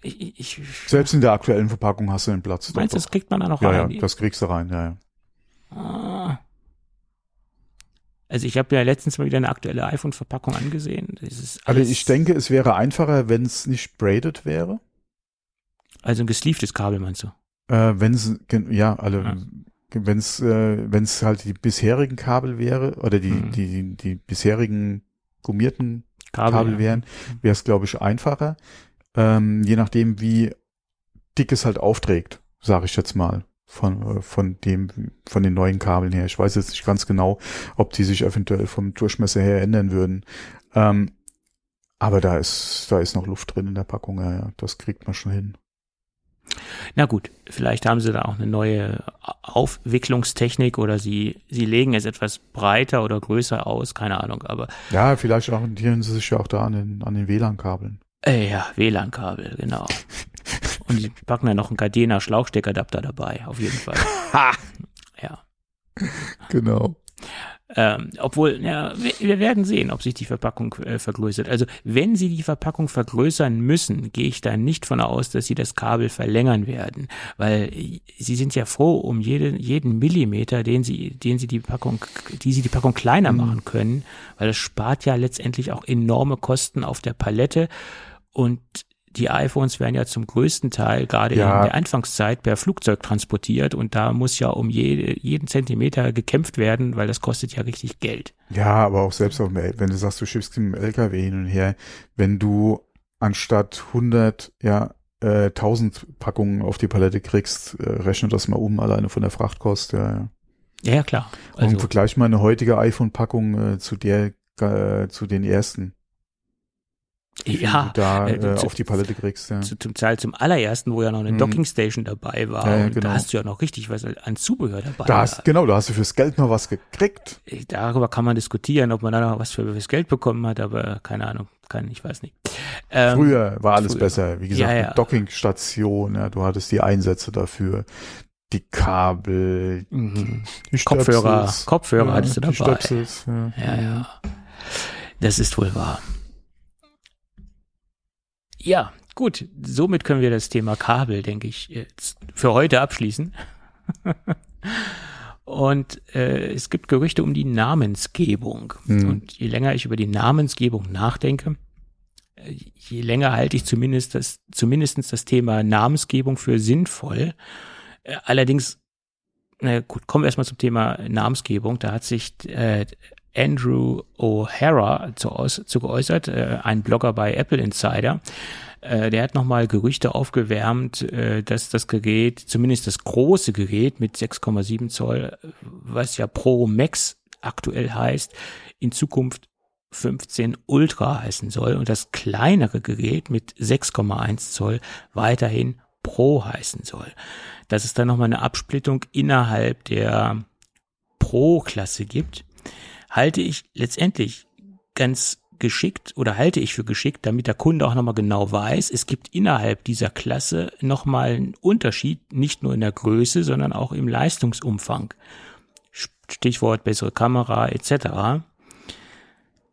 ich, ich, Selbst in der aktuellen Verpackung hast du den Platz. meinst du, das kriegt man da noch ja, rein? ja, das kriegst du rein. Ja, ja. Ah. Also ich habe ja letztens mal wieder eine aktuelle iPhone-Verpackung angesehen. Also ich denke, es wäre einfacher, wenn es nicht braided wäre. Also ein gesleeftes Kabel meinst du? Äh, wenn es, ja, alle, Ja. wenn es, äh, wenn es halt die bisherigen Kabel wäre oder die, Mhm. die, die, die bisherigen gummierten Kabel, Kabel, wären, wäre es, glaube ich, einfacher. Ähm, je nachdem, wie dick es halt aufträgt, sage ich jetzt mal. Von, äh, von dem, von den neuen Kabeln her. Ich weiß jetzt nicht ganz genau, ob die sich eventuell vom Durchmesser her ändern würden. Ähm, aber da ist, da ist noch Luft drin in der Packung, ja, ja. Das kriegt man schon hin. Na gut, vielleicht haben sie da auch eine neue Aufwicklungstechnik oder sie, sie legen es etwas breiter oder größer aus, keine Ahnung, aber Ja, vielleicht orientieren sie sich ja auch da an den, an den WLAN-Kabeln. Äh, ja, WLAN-Kabel, genau. Und die packen dann noch einen Gardena Schlauchsteckadapter dabei, auf jeden Fall. Ha! Ja. Genau. Ähm, obwohl, ja, wir, werden sehen, ob sich die Verpackung äh, vergrößert. Also wenn sie die Verpackung vergrößern müssen, gehe ich da nicht von aus, dass sie das Kabel verlängern werden, weil äh, sie sind ja froh um jede, jeden Millimeter, den sie, den sie die Packung, die sie die Packung kleiner Mhm. machen können, weil das spart ja letztendlich auch enorme Kosten auf der Palette und die iPhones werden ja zum größten Teil gerade Ja. in der Anfangszeit per Flugzeug transportiert und da muss ja um jede, jeden Zentimeter gekämpft werden, weil das kostet ja richtig Geld. Ja, aber auch selbst auf dem, wenn du sagst, du schiffst mit dem LKW hin und her, wenn du anstatt 100, ja, äh, 1000 Packungen auf die Palette kriegst, äh, rechne das mal um, alleine von der Frachtkost, ja, ja. Ja, klar. Und Also, vergleich mal eine heutige iPhone-Packung äh, zu der, äh, zu den ersten, ja, da äh, äh, zu- auf die Palette kriegst, ja. zu, zum Teil zum allerersten, wo ja noch eine Mhm. Dockingstation dabei war. Ja, ja, und genau. Da hast du ja noch richtig was an Zubehör dabei. Da hast, genau, da hast du fürs Geld noch was gekriegt. Darüber kann man diskutieren, ob man da noch was für fürs Geld bekommen hat, aber keine Ahnung, kann, ich weiß nicht. Ähm, Früher war alles früher. besser. Wie gesagt, Ja, ja. eine Dockingstation, ja, du hattest die Einsätze dafür, die Kabel, mhm. die Kopfhörer, Stöpsels. Kopfhörer Ja, hattest du die dabei. Stöpsels, ja. Ja, ja. Das ist wohl wahr. Ja, gut. Somit können wir das Thema Kabel, denke ich, jetzt für heute abschließen. Und äh, es gibt Gerüchte um die Namensgebung. Mhm. Und je länger ich über die Namensgebung nachdenke, äh, je länger halte ich zumindest das, zumindestens das Thema Namensgebung für sinnvoll. Äh, allerdings, na gut, kommen wir erstmal zum Thema Namensgebung. Da hat sich äh, Andrew O'Hara zu, aus, zu geäußert, äh, ein Blogger bei Apple Insider. Äh, der hat nochmal Gerüchte aufgewärmt, äh, dass das Gerät, zumindest das große Gerät mit 6,7 Zoll, was ja Pro Max aktuell heißt, in Zukunft 15 Ultra heißen soll und das kleinere Gerät mit 6,1 Zoll weiterhin Pro heißen soll. Dass es dann nochmal eine Absplittung innerhalb der Pro-Klasse gibt, halte ich letztendlich ganz geschickt oder halte ich für geschickt, damit der Kunde auch nochmal genau weiß, es gibt innerhalb dieser Klasse nochmal einen Unterschied, nicht nur in der Größe, sondern auch im Leistungsumfang. Stichwort bessere Kamera etc.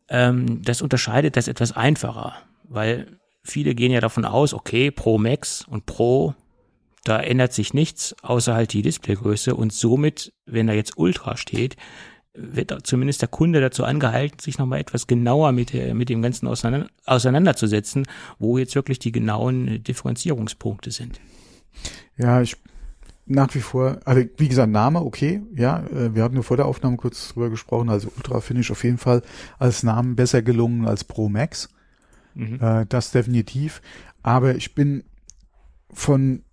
Ähm, das unterscheidet das etwas einfacher, weil viele gehen ja davon aus, okay, Pro Max und Pro, da ändert sich nichts, außer halt die Displaygröße und somit, wenn da jetzt Ultra steht, wird zumindest der Kunde dazu angehalten, sich nochmal etwas genauer mit, der, mit dem Ganzen auseinander, auseinanderzusetzen, wo jetzt wirklich die genauen Differenzierungspunkte sind. Ja, ich nach wie vor, also wie gesagt, Name, okay, ja, äh, wir hatten nur vor der Aufnahme kurz drüber gesprochen, also Ultra finde ich auf jeden Fall als Namen besser gelungen als Pro Max. Mhm. Äh, das definitiv. Aber ich bin von,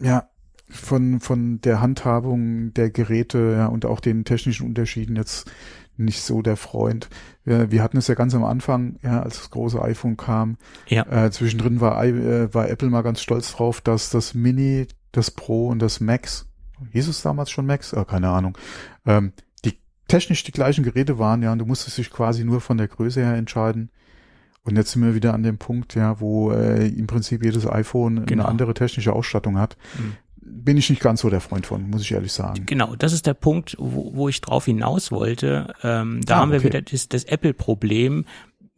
ja, von, von der Handhabung der Geräte ja, und auch den technischen Unterschieden jetzt nicht so der Freund. Wir, wir hatten es ja ganz am Anfang, ja, als das große iPhone kam. Ja. Äh, zwischendrin war, äh, war Apple mal ganz stolz drauf, dass das Mini, das Pro und das Max, hieß es damals schon Max? Ah, keine Ahnung. Ähm, die technisch die gleichen Geräte waren, ja, und du musstest dich quasi nur von der Größe her entscheiden. Und jetzt sind wir wieder an dem Punkt, ja, wo äh, im Prinzip jedes iPhone Genau. eine andere technische Ausstattung hat. Mhm. Bin ich nicht ganz so der Freund von, muss ich ehrlich sagen. Genau, das ist der Punkt, wo, wo ich drauf hinaus wollte. Ähm, da Ah, haben wir okay. wieder das, das Apple-Problem.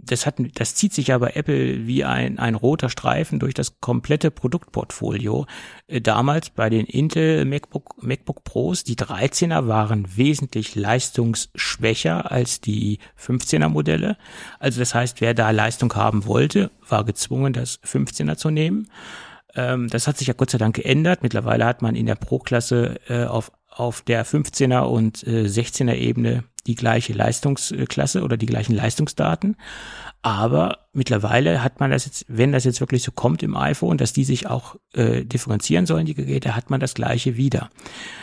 Das hat, das zieht sich ja bei Apple wie ein, ein roter Streifen durch das komplette Produktportfolio. Äh, damals bei den Intel MacBook, MacBook Pros, die 13er waren wesentlich leistungsschwächer als die 15er Modelle. Also das heißt, wer da Leistung haben wollte, war gezwungen, das 15er zu nehmen. Ähm, das hat sich ja Gott sei Dank geändert. Mittlerweile hat man in der Pro-Klasse äh, auf, auf der 15er und äh, 16er Ebene die gleiche Leistungsklasse oder die gleichen Leistungsdaten. Aber mittlerweile hat man das jetzt, wenn das jetzt wirklich so kommt im iPhone, dass die sich auch äh, differenzieren sollen, die Geräte, hat man das gleiche wieder.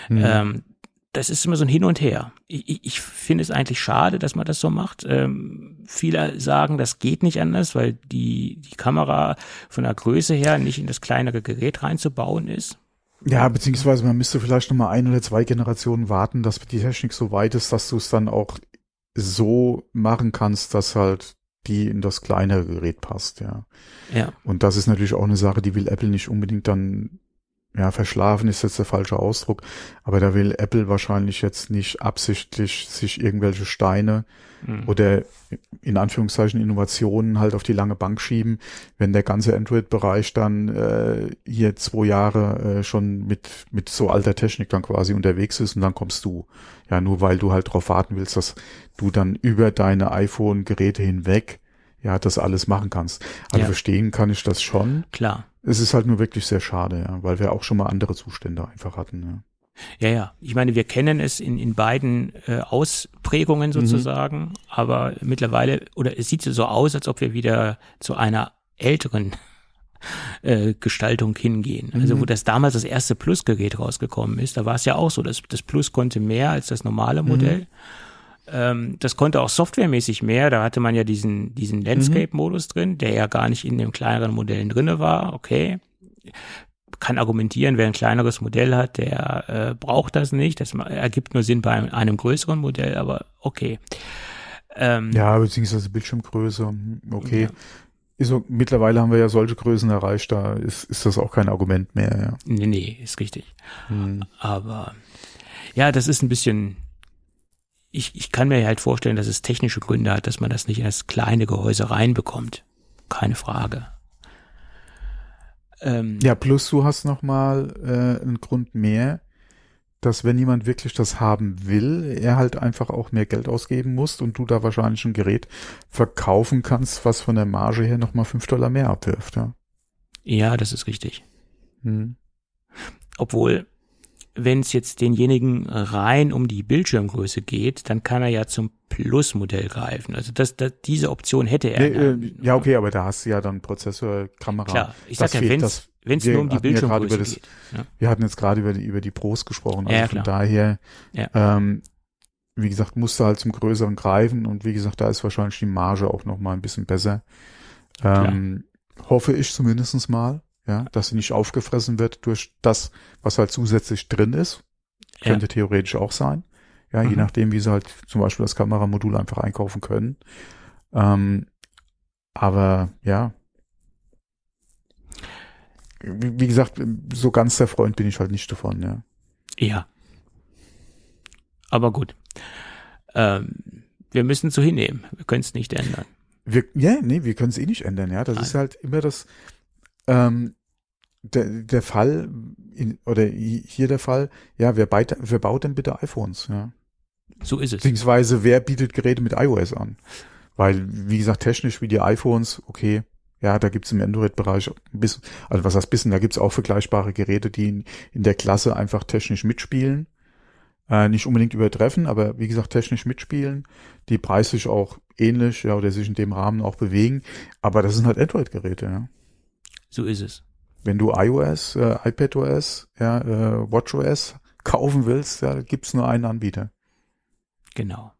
Hm. Ähm, das ist immer so ein Hin und Her. Ich, ich- finde es eigentlich schade, dass man das so macht. Ähm, viele sagen, das geht nicht anders, weil die, die Kamera von der Größe her nicht in das kleinere Gerät reinzubauen ist. Ja, beziehungsweise man müsste vielleicht noch mal ein oder zwei Generationen warten, dass die Technik so weit ist, dass du es dann auch so machen kannst, dass halt die in das kleinere Gerät passt, ja. Ja. Und das ist natürlich auch eine Sache, die will Apple nicht unbedingt dann, ja, verschlafen ist jetzt der falsche Ausdruck, aber da will Apple wahrscheinlich jetzt nicht absichtlich sich irgendwelche Steine Mhm. oder in Anführungszeichen Innovationen halt auf die lange Bank schieben, wenn der ganze Android-Bereich dann äh, hier zwei Jahre äh, schon mit mit so alter Technik dann quasi unterwegs ist und dann kommst du. Ja, nur weil du halt darauf warten willst, dass du dann über deine iPhone-Geräte hinweg ja das alles machen kannst. Also Ja. verstehen kann ich das schon. Klar. Es ist halt nur wirklich sehr schade, ja, weil wir auch schon mal andere Zustände einfach hatten. Ja. Ja, ja. Ich meine, wir kennen es in, in beiden äh, Ausprägungen sozusagen, aber mittlerweile, oder es sieht so aus, als ob wir wieder zu einer älteren äh, Gestaltung hingehen. Also wo das damals das erste Plus-Gerät rausgekommen ist, da war es ja auch so, dass das Plus konnte mehr als das normale Modell. Ähm, das konnte auch softwaremäßig mehr. Da hatte man ja diesen, diesen Landscape-Modus drin, der ja gar nicht in den kleineren Modellen drinne war. Okay. Kann argumentieren, wer ein kleineres Modell hat, der äh, braucht das nicht. Das ergibt nur Sinn bei einem, einem größeren Modell, aber okay. Ähm, Ja, beziehungsweise Bildschirmgröße, hm, okay. Ja. Ist so, mittlerweile haben wir ja solche Größen erreicht, da ist, ist das auch kein Argument mehr, ja. Nee, nee, ist richtig. Hm. Aber ja, das ist ein bisschen. Ich, ich kann mir halt vorstellen, dass es technische Gründe hat, dass man das nicht in das kleine Gehäuse reinbekommt. Keine Frage. Ähm, Ja, plus du hast nochmal äh, einen Grund mehr, dass wenn jemand wirklich das haben will, er halt einfach auch mehr Geld ausgeben muss und du da wahrscheinlich ein Gerät verkaufen kannst, was von der Marge her nochmal fünf Dollar mehr abwirft, ja. ja, das ist richtig. Hm. Obwohl, wenn es jetzt denjenigen rein um die Bildschirmgröße geht, dann kann er ja zum Plus-Modell greifen. Also das, das, diese Option hätte er. Nee, äh, ja, okay, aber da hast du ja dann Prozessor, Kamera. Klar, ich Das sag ja, wenn's wenn's wir nur um die ja Bildschirmgröße über das- geht. Ja. Wir hatten jetzt gerade über die, über die Pros gesprochen, also Ja, von daher, Ja. ähm, wie gesagt, musste halt zum Größeren greifen und wie gesagt, da ist wahrscheinlich die Marge auch noch mal ein bisschen besser. Ähm, hoffe ich zumindestens mal, ja, dass sie nicht aufgefressen wird durch das, was halt zusätzlich drin ist. Ja. Könnte theoretisch auch sein. Ja, je Mhm. nachdem, wie sie halt zum Beispiel das Kameramodul einfach einkaufen können. Ähm, aber ja. Wie wie gesagt, so ganz der Freund bin ich halt nicht davon, ja. Ja. Aber gut. Ähm, wir müssen es so hinnehmen. Wir können es nicht ändern. Wir, ja, nee, wir können es eh nicht ändern, ja. Das Nein. ist halt immer das, ähm, der, der Fall, in, oder hier der Fall, ja, wer, beit, wer baut denn bitte iPhones, ja? So ist es. Beziehungsweise wer bietet Geräte mit iOS an? Weil, wie gesagt, technisch wie die iPhones, okay, ja, da gibt's im Android-Bereich bis, also was heißt bisschen, da gibt's auch vergleichbare Geräte, die in, in der Klasse einfach technisch mitspielen. Äh, nicht unbedingt übertreffen, aber wie gesagt, technisch mitspielen, die preislich auch ähnlich, ja, oder sich in dem Rahmen auch bewegen. Aber das sind halt Android-Geräte, ja. So ist es. Wenn du iOS, äh, iPadOS, ja, äh, WatchOS kaufen willst, ja, gibt's nur einen Anbieter. Genau.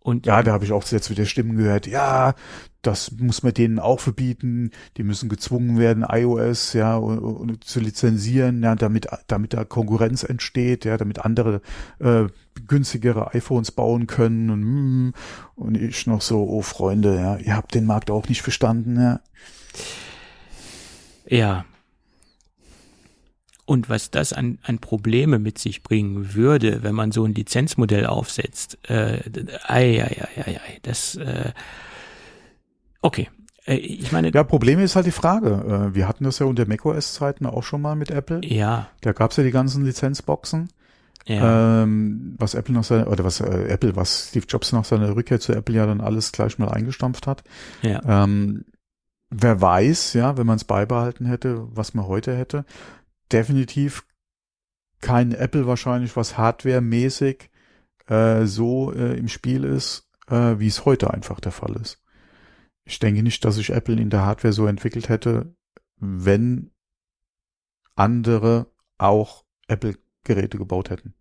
Und Ja, da habe ich auch jetzt wieder Stimmen gehört. Ja, das muss man denen auch verbieten. Die müssen gezwungen werden, iOS ja und, und zu lizenzieren, ja, damit damit da Konkurrenz entsteht, ja, damit andere äh, günstigere iPhones bauen können und mm, und ich noch so, oh Freunde, ja, ihr habt den Markt auch nicht verstanden, ja. Ja. Und was das an, an Probleme mit sich bringen würde, wenn man so ein Lizenzmodell aufsetzt, äh, ei, ei, ei, ei, ei, das, äh, okay. Äh, ich meine, Ja, Problem ist halt die Frage. Äh, wir hatten das ja unter macOS-Zeiten auch schon mal mit Apple. ja, Da gab's ja die ganzen Lizenzboxen. ja, ähm, was Apple noch seine, oder was äh, Apple, was Steve Jobs nach seiner Rückkehr zu Apple ja dann alles gleich mal eingestampft hat. ja, Ähm, wer weiß, ja, wenn man es beibehalten hätte, was man heute hätte. Definitiv kein Apple wahrscheinlich, was hardwaremäßig äh, so äh, im Spiel ist, äh, wie es heute einfach der Fall ist. Ich denke nicht, dass sich Apple in der Hardware so entwickelt hätte, wenn andere auch Apple-Geräte gebaut hätten.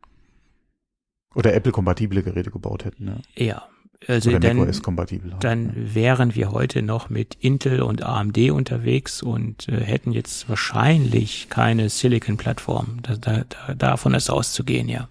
Oder Apple-kompatible Geräte gebaut hätten, ja. ja. Also Oder dann, macOS-kompatibel. halt, dann ja. wären wir heute noch mit Intel und AMD unterwegs und äh, hätten jetzt wahrscheinlich keine Silicon-Plattform. Da, da, da, davon ist auszugehen, ja.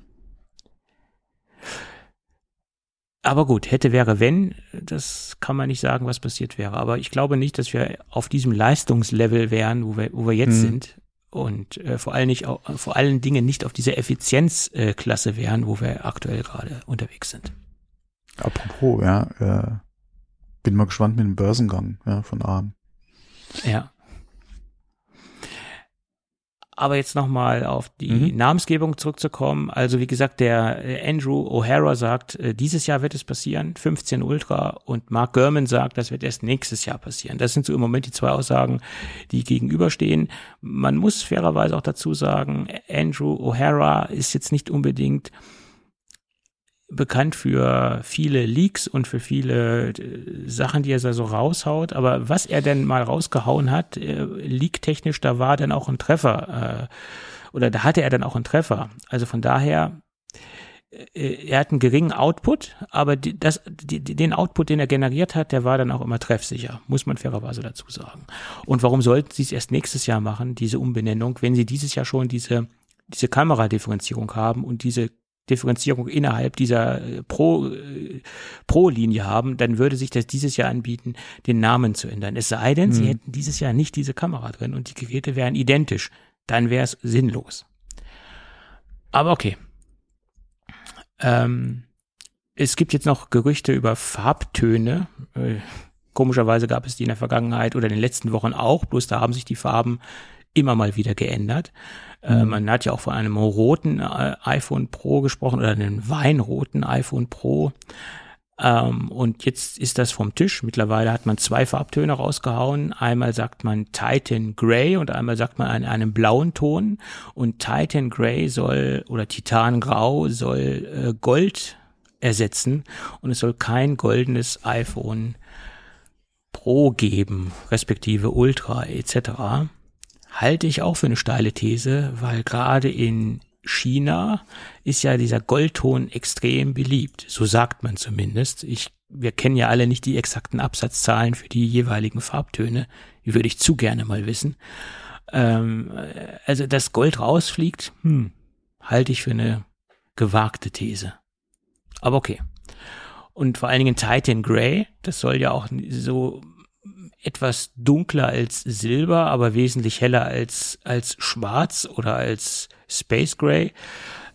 aber gut, hätte, wäre, wenn, das kann man nicht sagen, was passiert wäre. Aber ich glaube nicht, dass wir auf diesem Leistungslevel wären, wo wir, wo wir jetzt hm. sind. Und äh, vor, allen nicht, vor allen Dingen nicht auf dieser Effizienzklasse äh, wären, wo wir aktuell gerade unterwegs sind. Apropos, ja, äh, bin mal gespannt mit dem Börsengang ja, von ARM. Ja. Aber jetzt nochmal auf die mhm. Namensgebung zurückzukommen. Also wie gesagt, der äh, Andrew O'Hara sagt, äh, dieses Jahr wird es passieren, 15 Ultra. Und Mark Gurman sagt, das wird erst nächstes Jahr passieren. Das sind so im Moment die zwei Aussagen, die gegenüberstehen. Man muss fairerweise auch dazu sagen, Andrew O'Hara ist jetzt nicht unbedingt bekannt für viele Leaks und für viele äh, Sachen, die er so raushaut. Aber was er denn mal rausgehauen hat, äh, leak-technisch, da war dann auch ein Treffer. Äh, oder da hatte er dann auch einen Treffer. Also von daher, äh, er hat einen geringen Output, aber die, das, die, den Output, den er generiert hat, der war dann auch immer treffsicher, muss man fairerweise dazu sagen. Und warum sollten sie es erst nächstes Jahr machen, diese Umbenennung, wenn sie dieses Jahr schon diese diese Kameradifferenzierung haben und diese Differenzierung innerhalb dieser äh, Pro, äh, Pro-Linie haben, dann würde sich das dieses Jahr anbieten, den Namen zu ändern. Es sei denn, mhm. sie hätten dieses Jahr nicht diese Kamera drin und die Geräte wären identisch. Dann wäre es sinnlos. Aber okay. Ähm, es gibt jetzt noch Gerüchte über Farbtöne. Äh, komischerweise gab es die in der Vergangenheit oder in den letzten Wochen auch, bloß da haben sich die Farben immer mal wieder geändert. Äh, mhm. man hat ja auch von einem roten äh, iPhone Pro gesprochen oder einem weinroten iPhone Pro. Ähm, und jetzt ist das vom Tisch. Mittlerweile hat man zwei Farbtöne rausgehauen. Einmal sagt man Titan Grey und einmal sagt man einen, einen blauen Ton. Und Titan Grey soll oder Titan Grau soll äh, Gold ersetzen und es soll kein goldenes iPhone Pro geben, respektive Ultra etc halte ich auch für eine steile These, weil gerade in China ist ja dieser Goldton extrem beliebt. So sagt man zumindest. Ich, wir kennen ja alle nicht die exakten Absatzzahlen für die jeweiligen Farbtöne. Die würde ich zu gerne mal wissen. Ähm, also, dass Gold rausfliegt, hm, halte ich für eine gewagte These. Aber okay. Und vor allen Dingen Titan Grey, das soll ja auch so etwas dunkler als Silber, aber wesentlich heller als, als Schwarz oder als Space Gray.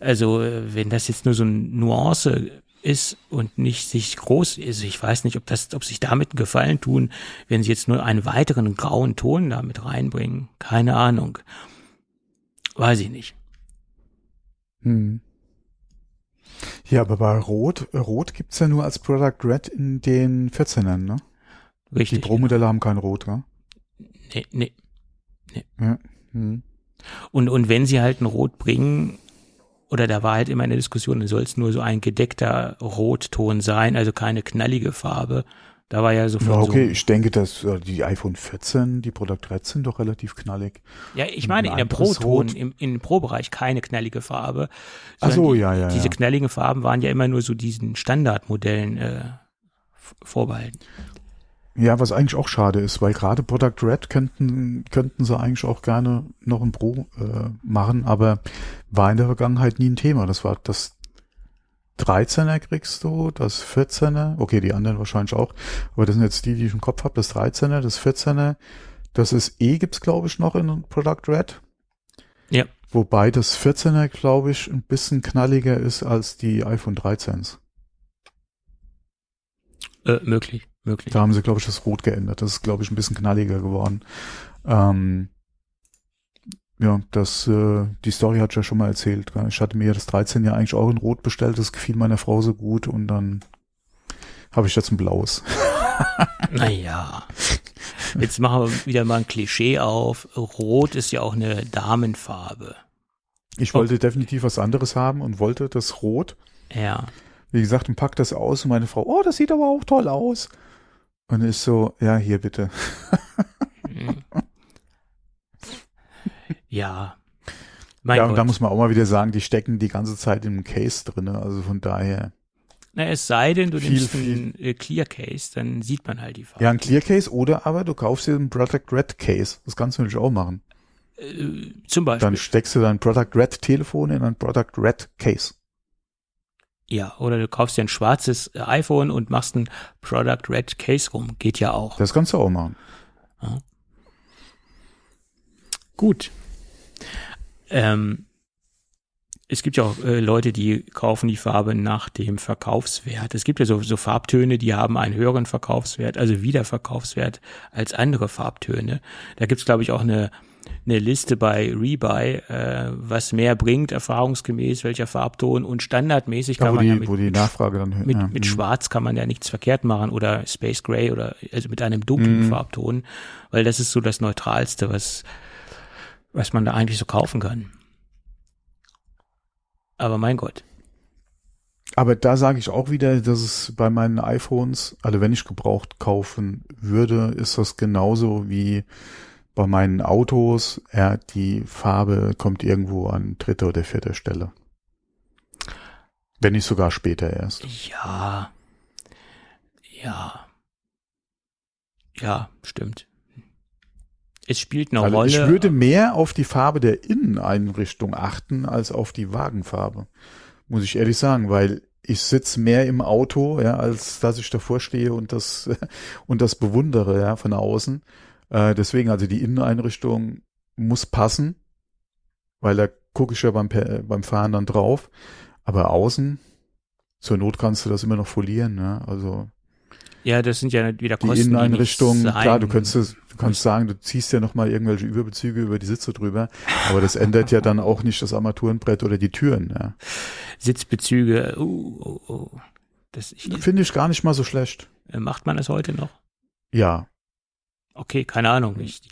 Also, wenn das jetzt nur so eine Nuance ist und nicht sich groß ist, ich weiß nicht, ob das, ob sich damit einen Gefallen tun, wenn sie jetzt nur einen weiteren grauen Ton damit reinbringen. Keine Ahnung. Weiß ich nicht. Hm. Ja, aber bei Rot, Rot gibt's ja nur als Product Red in den 14ern, ne? Richtig. Die Pro-Modelle haben kein Rot, ja? Nee, nee. nee. Ja. Hm. Und, und wenn sie halt ein Rot bringen, oder da war halt immer eine Diskussion, dann soll es nur so ein gedeckter Rotton sein, also keine knallige Farbe. Da war ja sofort. Ja, okay, so ich denke, dass äh, die iPhone 14, die Product Red sind doch relativ knallig. Ja, ich meine in der Pro-Ton, im, im Pro-Bereich keine knallige Farbe. Ach so, die, ja, ja. Diese ja. knalligen Farben waren ja immer nur so diesen Standardmodellen äh, vorbehalten. Ja, was eigentlich auch schade ist, weil gerade Product Red könnten, könnten sie eigentlich auch gerne noch ein Pro äh, machen, aber war in der Vergangenheit nie ein Thema. Das war das 13er kriegst du, das 14er, okay, die anderen wahrscheinlich auch, aber das sind jetzt die, die ich im Kopf habe, das 13er, das 14er, das ist E gibt's glaube ich noch in Product Red. Ja. Wobei das 14er glaube ich ein bisschen knalliger ist als die iPhone 13s. Äh, möglich möglich. Da haben sie, glaube ich, das Rot geändert. Das ist, glaube ich, ein bisschen knalliger geworden. Ähm, ja, das, äh, die Story hat ja schon mal erzählt. Ich hatte mir das 13 ja eigentlich auch in Rot bestellt. Das gefiel meiner Frau so gut und dann habe ich jetzt ein Blaues. naja. Jetzt machen wir wieder mal ein Klischee auf. Rot ist ja auch eine Damenfarbe. Ich wollte oh. definitiv was anderes haben und wollte das Rot. Ja. Wie gesagt, und pack das aus und meine Frau, oh, das sieht aber auch toll aus. Und ist so, ja, hier bitte. ja. Mein ja, Gott. und da muss man auch mal wieder sagen, die stecken die ganze Zeit im Case drin. Also von daher. Na, es sei denn, du viel, nimmst einen äh, Clear Case, dann sieht man halt die Farbe. Ja, ein Clear Case oder aber du kaufst dir einen Product Red Case. Das kannst du natürlich auch machen. Äh, zum Beispiel. Dann steckst du dein Product Red Telefon in ein Product Red Case. Ja, oder du kaufst dir ein schwarzes äh, iPhone und machst ein Product Red Case rum. Geht ja auch. Das kannst du auch machen. Ja. Gut. Ähm, es gibt ja auch äh, Leute, die kaufen die Farbe nach dem Verkaufswert. Es gibt ja so, so Farbtöne, die haben einen höheren Verkaufswert, also Wiederverkaufswert als andere Farbtöne. Da gibt's glaube ich, auch eine, eine Liste bei Rebuy, äh, was mehr bringt, erfahrungsgemäß, welcher Farbton und standardmäßig Ja, kann wo, man die, ja mit, wo die Nachfrage dann mit, ja, mit mhm. Schwarz kann man ja nichts verkehrt machen oder Space Gray oder also mit einem dunklen Mhm. Farbton, weil das ist so das Neutralste, was, was man da eigentlich so kaufen kann. Aber mein Gott. Aber da sage ich auch wieder, dass es bei meinen iPhones, also wenn ich gebraucht kaufen würde, ist das genauso wie bei meinen Autos. Ja, die Farbe kommt irgendwo an dritter oder vierter Stelle. Wenn nicht sogar später erst. Ja. Ja. Ja, stimmt. Es spielt eine Also Rolle. ich würde mehr auf die Farbe der Inneneinrichtung achten als auf die Wagenfarbe. Muss ich ehrlich sagen, weil ich sitze mehr im Auto, ja, als dass ich davor stehe und das und das bewundere, ja, von außen. Äh, deswegen also die Inneneinrichtung muss passen, weil da gucke ich ja beim Per- beim Fahren dann drauf. Aber außen zur Not kannst du das immer noch folieren, ja. Also ja, das sind ja wieder die Kosten. Inneneinrichtung, die klar, du könntest, es- du kannst sagen, du ziehst ja nochmal irgendwelche Überbezüge über die Sitze drüber, aber das ändert ja dann auch nicht das Armaturenbrett oder die Türen. Ja. Sitzbezüge. Uh, oh, oh. Das, ich, Finde ich gar nicht mal so schlecht. äh, macht man das heute noch? Ja. Okay, keine Ahnung. Ich,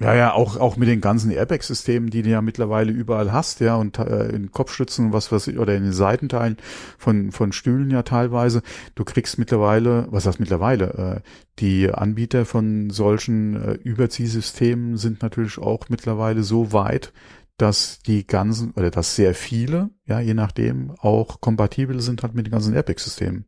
Ja, ja, auch, auch mit den ganzen Airbag-Systemen, die du ja mittlerweile überall hast, ja, und äh, in Kopfstützen und was weiß ich, oder in den Seitenteilen von, von Stühlen ja teilweise. Du kriegst mittlerweile, was heißt mittlerweile, äh, die Anbieter von solchen äh, Überziehsystemen sind natürlich auch mittlerweile so weit, dass die ganzen, oder dass sehr viele, ja, je nachdem, auch kompatibel sind halt mit den ganzen Airbag-Systemen.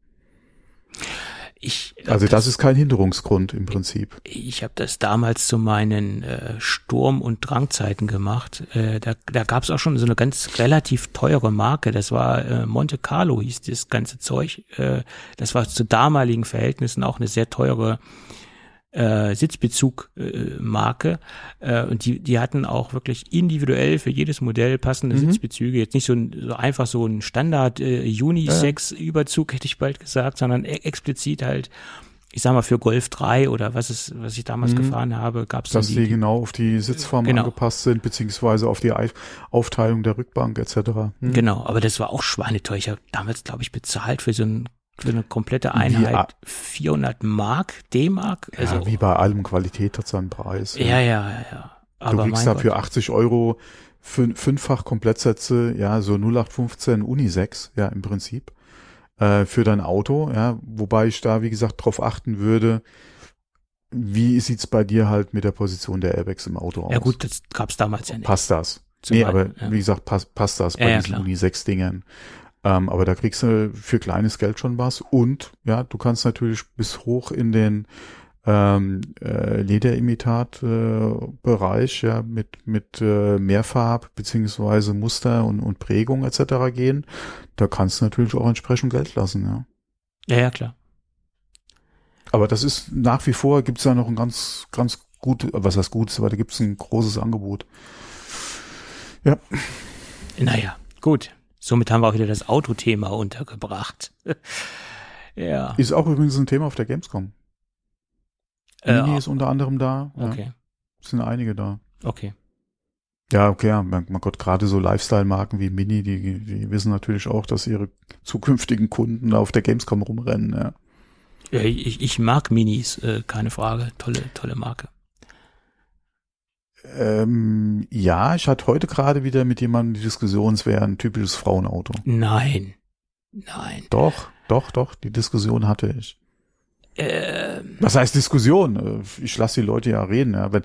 Ich, äh, Also das ist kein Hinderungsgrund im Prinzip. Ich habe das damals zu meinen äh, Sturm- und Drangzeiten gemacht. Äh, da da gab es auch schon so eine ganz relativ teure Marke. Das war äh, Monte Carlo hieß das ganze Zeug. Äh, das war zu damaligen Verhältnissen auch eine sehr teure äh, Sitzbezug-Marke. Äh, und die, die hatten auch wirklich individuell für jedes Modell passende Mhm. Sitzbezüge. Jetzt nicht so, ein, so einfach so ein Standard äh, Unisex-Überzug, hätte ich bald gesagt, sondern e explizit halt ich sag mal, für Golf 3 oder was ist, was ich damals Mhm. gefahren habe, gab es Dass die genau auf die Sitzform Genau. angepasst sind, beziehungsweise auf die Ei- Aufteilung der Rückbank etc. Hm. Genau, aber das war auch schweineteuer. Ich habe damals, glaube ich, bezahlt für so, ein, für eine komplette Einheit ah. ja. 400 Mark, D-Mark. Also, ja, wie bei allem Qualität hat es einen Preis. Ja, ja, ja. ja. Aber du kriegst dafür 80 Euro fün fünffach Komplettsätze, ja, so 0815 Uni 6, ja, im Prinzip, äh, für dein Auto, ja, wobei ich da, wie gesagt, drauf achten würde, wie sieht es bei dir halt mit der Position der Airbags im Auto aus? Ja gut, das gab es damals ja nicht. Passt das? Zum nee, Beispiel, aber ja. wie gesagt, passt, passt das bei ja, diesen Uni-6-Dingern. Ähm, aber da kriegst du für kleines Geld schon was und ja, du kannst natürlich bis hoch in den ähm, äh, Lederimitat-Bereich ja mit mit äh, Mehrfarb beziehungsweise Muster und, und Prägung etc. gehen. Da kannst du natürlich auch entsprechend Geld lassen, ja. Ja, ja, klar. Aber das ist nach wie vor gibt's da noch ein ganz ganz gut, was heißt gutes, aber da gibt's ein großes Angebot. Naja, gut. Somit haben wir auch wieder das Autothema untergebracht. ja. Ist auch übrigens ein Thema auf der Gamescom. Mini Äh, ist unter anderem da. Ja, okay, sind einige da. okay. Ja, okay, ja, mein, mein Gott, gerade so Lifestyle-Marken wie Mini, die, die wissen natürlich auch, dass ihre zukünftigen Kunden da auf der Gamescom rumrennen. Ja. Ja, ich, ich mag Minis, äh, keine Frage. Tolle, tolle Marke. Ähm, ja, ich hatte heute gerade wieder mit jemandem die Diskussion, es wäre ein typisches Frauenauto. Nein. Nein. Doch, doch, doch, die Diskussion hatte ich. Ähm, Was heißt Diskussion? Äh, Ich lasse die Leute ja reden. Ja. Wenn,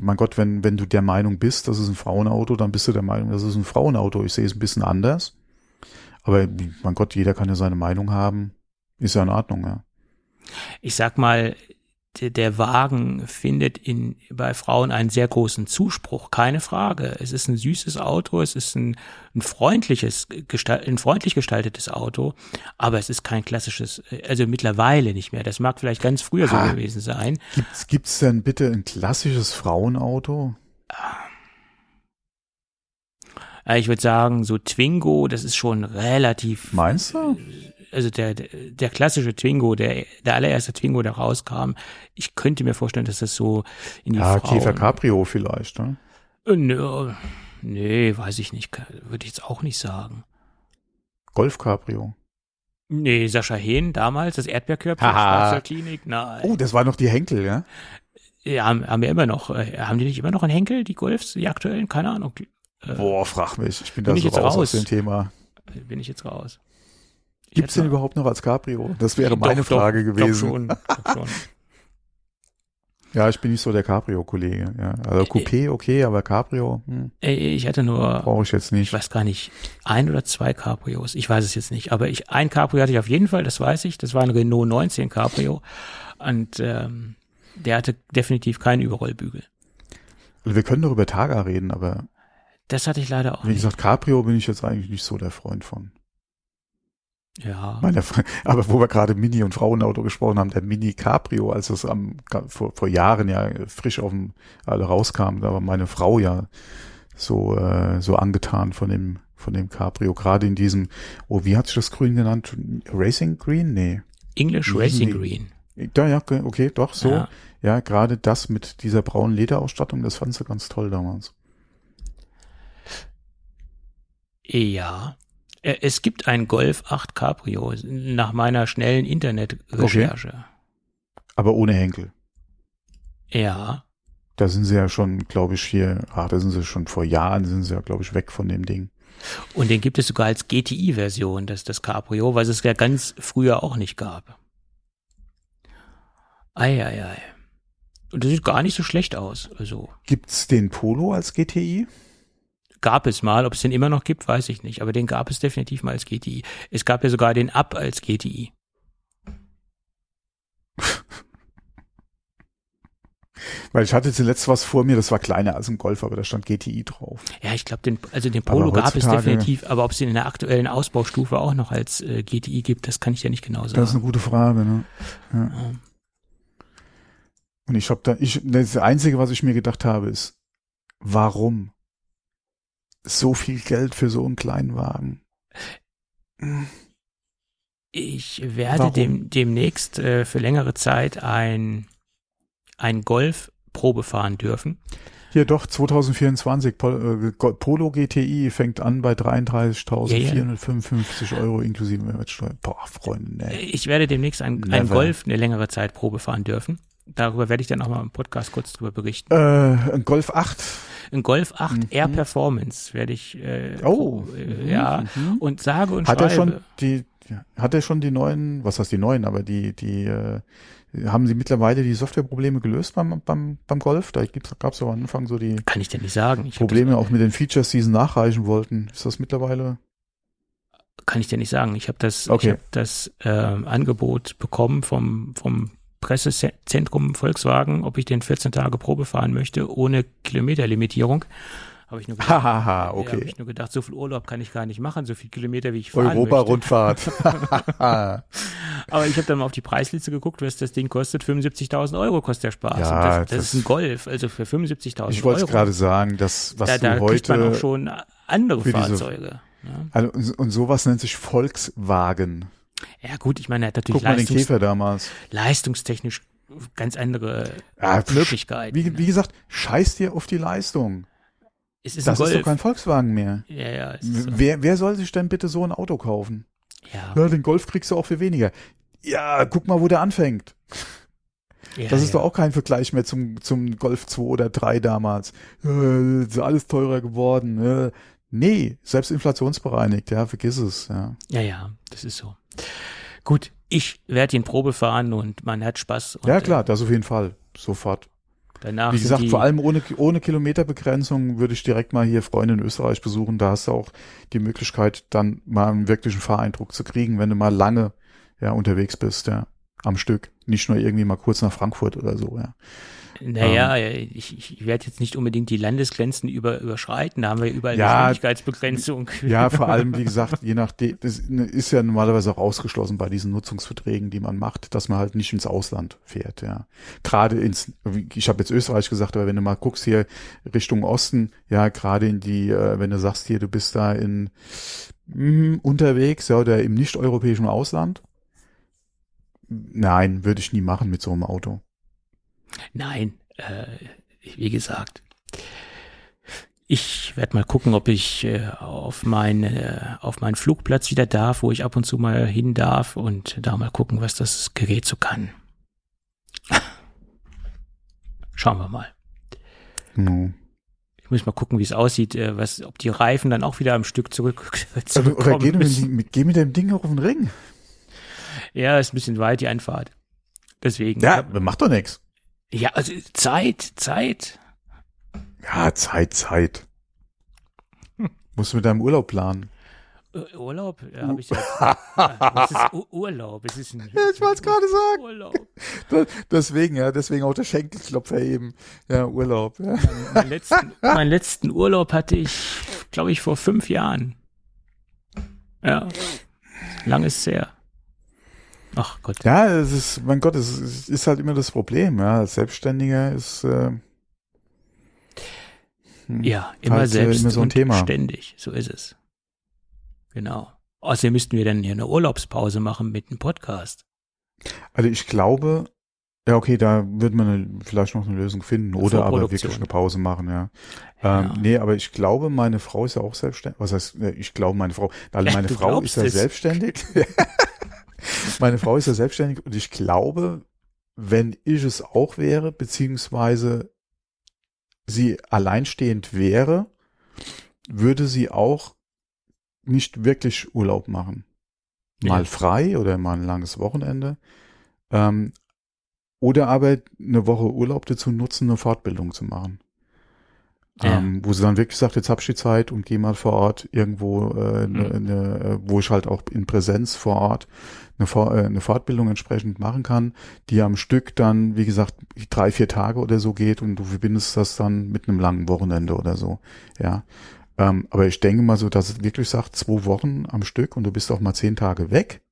mein Gott, wenn, wenn du der Meinung bist, das ist ein Frauenauto, dann bist du der Meinung, das ist ein Frauenauto. Ich sehe es ein bisschen anders. Aber mein Gott, jeder kann ja seine Meinung haben. Ist ja in Ordnung, ja. ich sag mal, der, Wagen findet in, bei Frauen einen sehr großen Zuspruch, keine Frage. Es ist ein süßes Auto, es ist ein, ein freundliches, ein freundlich gestaltetes Auto, aber es ist kein klassisches, also mittlerweile nicht mehr. Das mag vielleicht ganz früher so Ah. gewesen sein. Gibt's, gibt's denn bitte ein klassisches Frauenauto? Äh, Ich würde sagen, so Twingo, das ist schon relativ Meinst du? Also der, der, klassische Twingo, der, der allererste Twingo, der rauskam, ich könnte mir vorstellen, dass das so in die Ja, Frauen, Käfer Cabrio vielleicht, ne? Äh, Nö, nee, weiß ich nicht, würde ich jetzt auch nicht sagen. Golf Cabrio. Nee, Sascha Hehn damals, das Erdbeerkörbchen, Klinik, nein. Oh, das war noch die Henkel, ja? Ja, haben, haben wir immer noch, äh, haben die nicht immer noch einen Henkel, die Golfs, die aktuellen? Keine Ahnung. Äh, Boah, frag mich. Ich bin da Bin ich so raus, raus? aus dem Thema. Bin ich jetzt raus. Ich Gibt's hätte den überhaupt noch als Cabrio? Das wäre meine doch, Frage Doch gewesen. schon, doch schon. Ja, ich bin nicht so der Cabrio-Kollege. Ja. Also Coupé, okay, aber Cabrio hm, Ey, Ich hatte nur, brauche ich jetzt ich nicht. weiß gar nicht, ein oder zwei Cabrios. Ich weiß es jetzt nicht, aber ich ein Cabrio hatte ich auf jeden Fall, das weiß ich. Das war ein Renault 19 Cabrio und ähm, der hatte definitiv keinen Überrollbügel. Also wir können doch über Targa reden, aber Das hatte ich leider auch wie nicht. gesagt, Cabrio bin ich jetzt eigentlich nicht so der Freund von. Ja, Meine, aber wo wir gerade Mini- und Frauenauto gesprochen haben, der Mini Cabrio, als es am, vor, vor Jahren ja frisch auf dem, also rauskam, da war meine Frau ja so, äh, so angetan von dem, von dem Cabrio, gerade in diesem, oh, wie hat sich das Grün genannt? Racing Green? Nee. English Racing? Green. Ja, ja, okay, okay, doch, so. Ja. Ja, gerade das mit dieser braunen Lederausstattung, das fand sie ganz toll damals. Ja. Äh, Es gibt ein Golf 8 Cabrio nach meiner schnellen Internetrecherche. Aber ohne Henkel. Ja. Da sind sie ja schon, glaube ich, hier, ach, da sind sie schon vor Jahren, sind sie ja, glaube ich, weg von dem Ding. Und den gibt es sogar als GTI-Version, das das Cabrio, weil es es ja ganz früher auch nicht gab. Eieiei. Und das sieht gar nicht so schlecht aus. Also Gibt's den Polo als GTI? Gab es mal, ob es den immer noch gibt, weiß ich nicht. Aber den gab es definitiv mal als GTI. Es gab ja sogar den Up als GTI. Weil ich hatte zuletzt was vor mir, das war kleiner als ein Golf, aber da stand GTI drauf. Ja, ich glaube, den, also den Polo gab es definitiv, aber ob es den in der aktuellen Ausbaustufe auch noch als äh, GTI gibt, das kann ich ja nicht genau sagen. Das ist eine gute Frage, ne? Ja. Ja. Und ich habe da, ich, das Einzige, was ich mir gedacht habe, ist, warum so viel Geld für so einen kleinen Wagen? Ich werde Warum? dem, demnächst äh, für längere Zeit ein, ein Golf Probe fahren dürfen. Hier doch, 2024, Pol, äh, Polo GTI fängt an bei 33.455 Euro inklusive Mehrwertsteuer. Boah, Freunde, ne. Ich werde demnächst ein, ein. Golf eine längere Zeit Probe fahren dürfen. Darüber werde ich dann auch mal im Podcast kurz drüber berichten. Äh, ein Golf 8. Ein Golf 8 Mhm. Air Performance werde ich äh, Oh. äh, ja Mhm. und sage und Hat er schreibe. schon die, hat er schon die neuen, was heißt die neuen, aber die, die, äh, haben sie mittlerweile die Softwareprobleme gelöst beim, beim, beim Golf? Da gab es ja am Anfang so die Kann ich dir nicht sagen. Ich Probleme auch mit den Features, die sie nachreichen wollten. Ist das mittlerweile? Kann ich dir nicht sagen. Ich habe das, ich Okay. hab das ähm, Angebot bekommen vom, vom Pressezentrum Volkswagen, ob ich den 14 Tage Probe fahren möchte, ohne Kilometerlimitierung. Habe ich nur gedacht, Hahaha, ja, habe okay. ich nur gedacht, so viel Urlaub kann ich gar nicht machen, so viel Kilometer, wie ich fahren. Europa-Rundfahrt. Aber ich habe dann mal auf die Preisliste geguckt, was das Ding kostet. 75.000 Euro kostet der Spaß. Ja, das, das, das- ist ein Golf, also für 75.000 Euro. ich wollte es gerade sagen, dass was da, da du kriegt man auch heute schon andere für diese- Fahrzeuge. Ja. also, und- und sowas nennt sich Volkswagen. Ja gut, ich meine, er hat natürlich Guck mal den Leistungs Käfer damals. leistungstechnisch ganz andere Ja, pff, Möglichkeiten. Wie, wie gesagt, scheiß dir auf die Leistung. es ist Das ist doch kein Volkswagen mehr. ja, ja, ist so. Wer, wer soll sich denn bitte so ein Auto kaufen? ja, Ja, den Golf kriegst du auch für weniger. Ja, guck mal, wo der anfängt. ja, Das ist ja. doch auch kein Vergleich mehr zum, zum Golf 2 oder 3 damals. Äh, ist alles teurer geworden. Äh, nee, selbst inflationsbereinigt, ja, vergiss es. Ja. Ja, ja, das ist so. Gut, ich werde ihn Probe fahren und man hat Spaß. Und, ja, klar, äh, das auf jeden Fall. Sofort. Danach Wie gesagt, vor allem ohne, ohne Kilometerbegrenzung würde ich direkt mal hier Freunde in Österreich besuchen. Da hast du auch die Möglichkeit, dann mal einen wirklichen Fahreindruck zu kriegen, wenn du mal lange ja, unterwegs bist. Ja. am Stück. Nicht nur irgendwie mal kurz nach Frankfurt oder so, ja. Naja, ähm, ich, ich werde jetzt nicht unbedingt die Landesgrenzen über, überschreiten, da haben wir überall Ja, eine Geschwindigkeitsbegrenzung. Ja, vor allem, wie gesagt, je nachdem, das ist ja normalerweise auch ausgeschlossen bei diesen Nutzungsverträgen, die man macht, dass man halt nicht ins Ausland fährt, ja. Gerade ins, ich habe jetzt Österreich gesagt, aber wenn du mal guckst hier Richtung Osten, ja, gerade in die, äh, wenn du sagst hier, du bist da in mh, unterwegs, ja, oder im nicht-europäischen Ausland, nein, würde ich nie machen mit so einem Auto. Nein, äh, wie gesagt, ich werde mal gucken, ob ich äh, auf, meine, auf meinen Flugplatz wieder darf, wo ich ab und zu mal hin darf und da mal gucken, was das Gerät so kann. Schauen wir mal. No. Ich muss mal gucken, wie es aussieht, äh, was, ob die Reifen dann auch wieder am Stück zurück, Oder, zurückkommen oder geh, mit, geh mit dem Ding auf den Ring. Ja, ist ein bisschen weit, die Einfahrt. Deswegen. Ja, macht doch nix. Ja, also Zeit, Zeit. Ja, Zeit, Zeit. Musst du mit deinem Urlaub planen. Urlaub? Ja, habe ich jetzt. Was ist U Urlaub? Es ist ein Ja, ich wollte es gerade sagen. Urlaub. Deswegen, ja, deswegen auch der Schenkelklopfer eben. Ja, Urlaub. Ja. Meinen letzten, meinen letzten Urlaub hatte ich, glaube ich, vor fünf Jahren. Ja. Lang ist es her. Ach Gott. ja, es ist, mein Gott, es ist, halt immer das Problem. Ja, Selbstständiger ist äh, hm, Ja, immer halt, selbst immer so ein Thema. ständig. So ist es. Genau. Außerdem müssten wir dann hier eine Urlaubspause machen mit einem Podcast. Also ich glaube, ja, okay, da wird man eine, vielleicht noch eine Lösung finden oder aber wirklich eine Pause machen, ja. Ja. Ähm, nee, aber ich glaube, meine Frau ist ja auch selbstständig. Was heißt, ich glaube, meine Frau, meine du Frau ist ja es. selbstständig. meine Frau ist ja selbstständig und ich glaube, wenn ich es auch wäre, beziehungsweise sie alleinstehend wäre, würde sie auch nicht wirklich Urlaub machen. Mal Ja. frei oder mal ein langes Wochenende. Ähm, oder aber eine Woche Urlaub dazu nutzen, eine Fortbildung zu machen. Ja. Ähm, wo sie dann wirklich sagt, jetzt hab ich die Zeit und geh mal vor Ort irgendwo, äh, Mhm. ne, ne, wo ich halt auch in Präsenz vor Ort eine, For äh, eine Fortbildung entsprechend machen kann, die am Stück dann, wie gesagt, drei, vier Tage oder so geht und du verbindest das dann mit einem langen Wochenende oder so. Ja. Ähm, aber ich denke mal so, dass es wirklich sagt, zwei Wochen am Stück und du bist auch mal zehn Tage weg,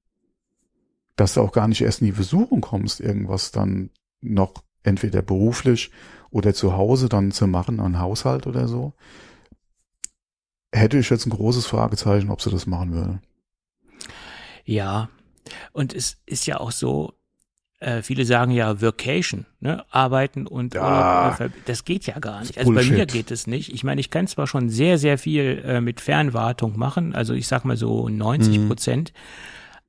dass du auch gar nicht erst in die Versuchung kommst, irgendwas dann noch entweder beruflich oder zu Hause dann zu machen, einen Haushalt oder so. Hätte ich jetzt ein großes Fragezeichen, ob sie das machen würde. Ja. Und es ist ja auch so, äh, viele sagen ja Vacation, ne? Arbeiten und Ja. Urlaub. Das geht ja gar nicht. Also bei mir geht es nicht. Ich meine, ich kann zwar schon sehr, sehr viel äh, mit Fernwartung machen, also ich sag mal so 90 Mhm.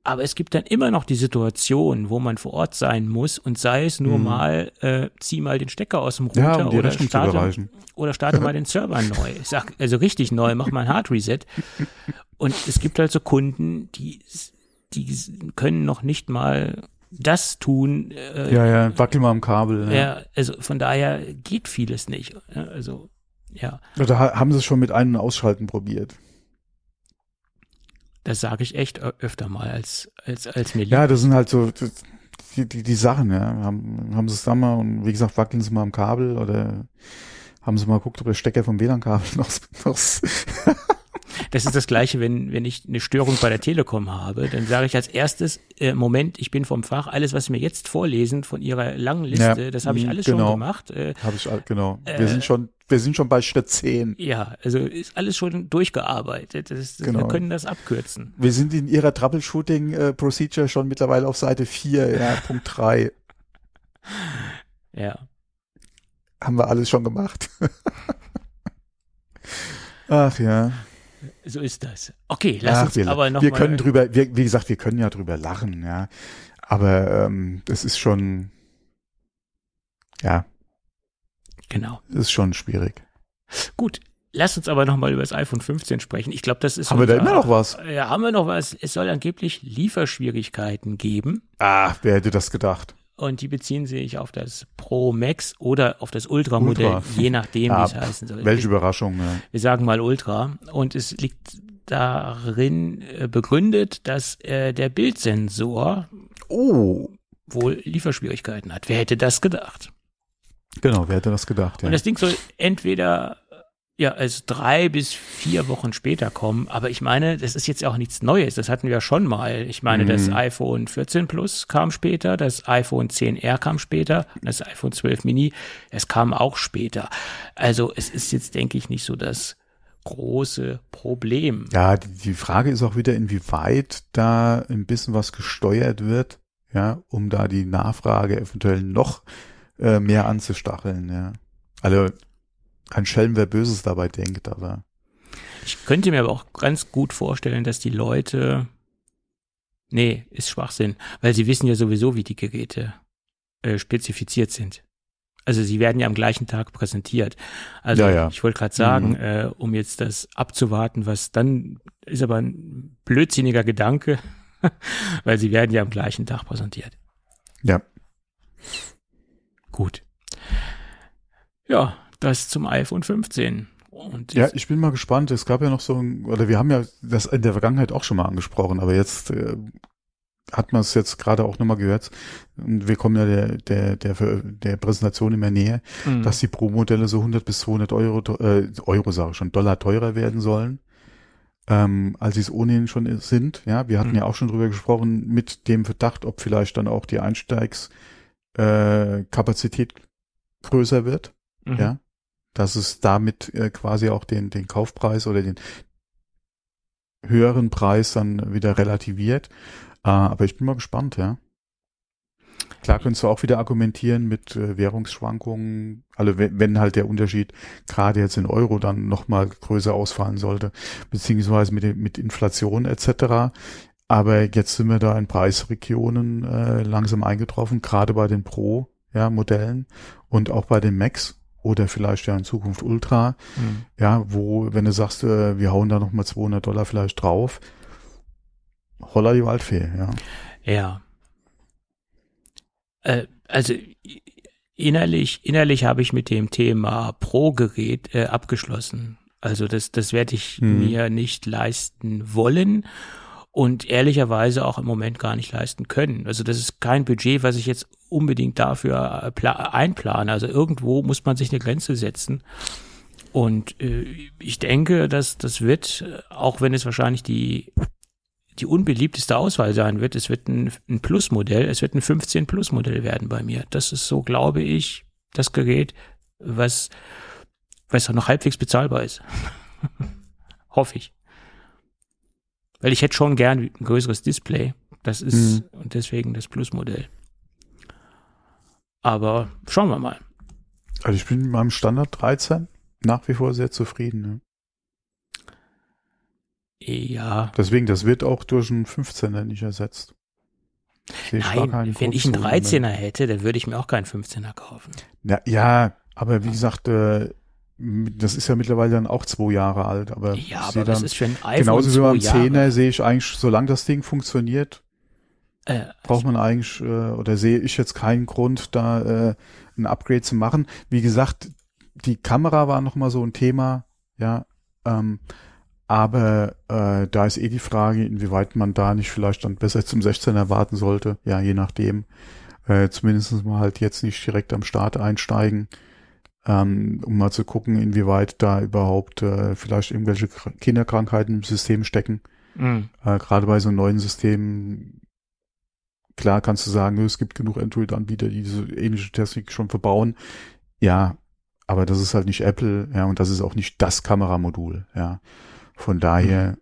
Aber es gibt dann immer noch die Situation, wo man vor Ort sein muss und sei es nur Mhm. mal, äh, zieh mal den Stecker aus dem Router Ja, um oder, starte, oder starte mal den Server neu. Ich sag, also richtig neu, mach mal ein Hard Reset. Und es gibt halt so Kunden, die, die können noch nicht mal das tun. Äh, Ja, ja, wackel mal am Kabel. Ja. ja, also von daher geht vieles nicht. Ja, Also, ja, Da ha- haben sie es schon mit einem Ausschalten probiert. Das sage ich echt öfter mal, als, als, als mir lieb. Ja, das sind halt so die, die, die Sachen, ja. Haben, haben sie es da mal und wie gesagt, wackeln sie mal am Kabel oder haben sie mal geguckt, ob der Stecker vom WLAN-Kabel noch, noch Das ist das Gleiche, wenn, wenn ich eine Störung bei der Telekom habe, dann sage ich als erstes, äh, Moment, ich bin vom Fach, alles, was Sie mir jetzt vorlesen von Ihrer langen Liste, Ja, das habe ich mhm, alles genau. schon gemacht. Äh, habe ich genau. Äh, wir sind schon wir sind schon bei Schritt 10. ja, also ist alles schon durchgearbeitet. Das Wir Genau. können das abkürzen. Wir sind in ihrer Troubleshooting äh, Procedure schon mittlerweile auf Seite 4, ja, Punkt 3. Ja. Haben wir alles schon gemacht. Ach ja. So ist das. Okay, lass Ach, uns wir, aber noch wir mal, können drüber, wir, wie gesagt, wir können ja drüber lachen, ja. Aber ähm, das ist schon, ja, Genau. ist schon schwierig. Gut, lass uns aber noch mal über das iPhone 15 sprechen. Ich glaube, das ist Haben wir da unser- immer noch was? Ja, haben wir noch was? Es soll angeblich Lieferschwierigkeiten geben Ah, wer hätte das gedacht? und die beziehen sich auf das Pro Max oder auf das Ultra-Modell, Ultra. je nachdem, Ah, wie es heißen soll. Welche Überraschung, ja. wir sagen mal Ultra und es liegt darin äh, begründet, dass äh, der Bildsensor Oh, wohl Lieferschwierigkeiten hat. Wer hätte das gedacht? Genau, wer hätte das gedacht? Ja. Und das Ding soll entweder ja, also drei bis vier Wochen später kommen. Aber ich meine, das ist jetzt auch nichts Neues. Das hatten wir ja schon mal. Ich meine, mhm. das iPhone 14 Plus kam später, das iPhone 10R kam später, das iPhone 12 Mini, es kam auch später. Also es ist jetzt, denke ich, nicht so das große Problem. Ja, die, die Frage ist auch wieder, inwieweit da ein bisschen was gesteuert wird, ja, um da die Nachfrage eventuell noch äh, mehr anzustacheln, ja. Also ein Schelm, wer Böses dabei denkt, aber. Ich könnte mir aber auch ganz gut vorstellen, dass die Leute, nee, ist Schwachsinn, weil sie wissen ja sowieso, wie die Geräte äh, spezifiziert sind. Also sie werden ja am gleichen Tag präsentiert. Also ja, ja. ich wollte gerade sagen, mhm. äh, um jetzt das abzuwarten, was dann ist aber ein blödsinniger Gedanke, weil sie werden ja am gleichen Tag präsentiert. Ja. Gut. Ja, das zum iPhone 15. Und ja, ich bin mal gespannt. Es gab ja noch so ein, oder wir haben ja das in der Vergangenheit auch schon mal angesprochen, aber jetzt äh, hat man es jetzt gerade auch nochmal gehört. Und wir kommen ja der, der, der, der Präsentation immer näher, mhm. dass die Pro-Modelle so 100 bis 200 Euro, äh, Euro sage ich schon, Dollar teurer werden sollen, ähm, als sie es ohnehin schon sind. Ja, wir hatten mhm. ja auch schon drüber gesprochen mit dem Verdacht, ob vielleicht dann auch die Einsteigskapazität äh, größer wird. Mhm. Ja, dass es damit äh, quasi auch den, den Kaufpreis oder den höheren Preis dann wieder relativiert. Äh, aber ich bin mal gespannt, ja. Klar könntest du auch wieder argumentieren mit äh, Währungsschwankungen, also wenn, wenn halt der Unterschied gerade jetzt in Euro dann nochmal größer ausfallen sollte, beziehungsweise mit, mit Inflation etc. Aber jetzt sind wir da in Preisregionen äh, langsam eingetroffen, gerade bei den Pro-Modellen ja, und auch bei den Max oder vielleicht ja in Zukunft Ultra, mhm. ja, wo, wenn du sagst, äh, wir hauen da nochmal 200 Dollar vielleicht drauf, holla die Waldfee, ja. Ja. Äh, also innerlich, innerlich habe ich mit dem Thema Pro-Gerät äh, abgeschlossen. Also das, das werde ich mhm. mir nicht leisten wollen und ehrlicherweise auch im Moment gar nicht leisten können. Also das ist kein Budget, was ich jetzt unbedingt dafür äh, einplane. Also irgendwo muss man sich eine Grenze setzen. Und äh, ich denke, dass das wird, auch wenn es wahrscheinlich die die unbeliebteste Auswahl sein wird, es wird ein, ein Plus-Modell, es wird ein 15 Plus-Modell werden bei mir. Das ist so, glaube ich, das Gerät, was, was noch halbwegs bezahlbar ist. Hoffe ich. Weil ich hätte schon gern ein größeres Display. Das ist, mhm. und deswegen das Plus-Modell. Aber schauen wir mal. Also ich bin mit meinem Standard 13 nach wie vor sehr zufrieden. Ne? Ja. Deswegen, das wird auch durch einen 15er nicht ersetzt. Nein, wenn ich einen 13er hätte, dann würde ich mir auch keinen 15er kaufen. Ja, ja aber wie gesagt, äh, das ist ja mittlerweile dann auch zwei Jahre alt. Aber ja, aber das ist für ein iPhone Genauso wie beim 10er sehe ich eigentlich, solange das Ding funktioniert, äh, braucht man eigentlich, äh, oder sehe ich jetzt keinen Grund, da äh, ein Upgrade zu machen. Wie gesagt, die Kamera war nochmal so ein Thema, ja, ähm, aber äh, da ist eh die Frage, inwieweit man da nicht vielleicht dann besser zum 16er warten sollte, ja, je nachdem. Äh, zumindest mal halt jetzt nicht direkt am Start einsteigen, ähm, um mal zu gucken, inwieweit da überhaupt äh, vielleicht irgendwelche Kinderkrankheiten im System stecken. Mhm. Äh, Gerade bei so neuen Systemen Klar kannst du sagen, es gibt genug Android-Anbieter, die diese ähnliche Technik schon verbauen. Ja, aber das ist halt nicht Apple, ja, und das ist auch nicht das Kameramodul, ja. Von daher mhm.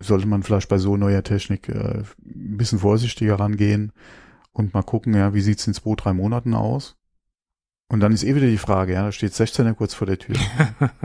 sollte man vielleicht bei so neuer Technik äh, ein bisschen vorsichtiger rangehen und mal gucken, ja, wie sieht's in zwei, drei Monaten aus? Und dann ist eh wieder die Frage, ja, da steht 16er kurz vor der Tür.